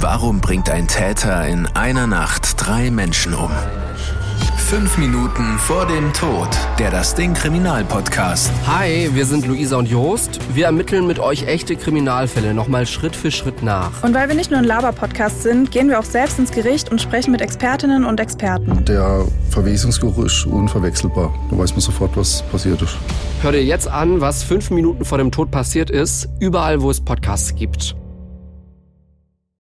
Speaker 6: Warum bringt ein Täter in einer Nacht drei Menschen um? Fünf Minuten vor dem Tod. Der Das Ding Kriminalpodcast.
Speaker 7: Hi, wir sind Luisa und Jost. Wir ermitteln mit euch echte Kriminalfälle nochmal Schritt für Schritt nach.
Speaker 8: Und weil wir nicht nur ein Laber-Podcast sind, gehen wir auch selbst ins Gericht und sprechen mit Expertinnen und Experten.
Speaker 9: Der Verwesungsgeruch ist unverwechselbar. Da weiß man sofort, was passiert ist.
Speaker 7: Hör dir jetzt an, was fünf Minuten vor dem Tod passiert ist, überall, wo es Podcasts gibt.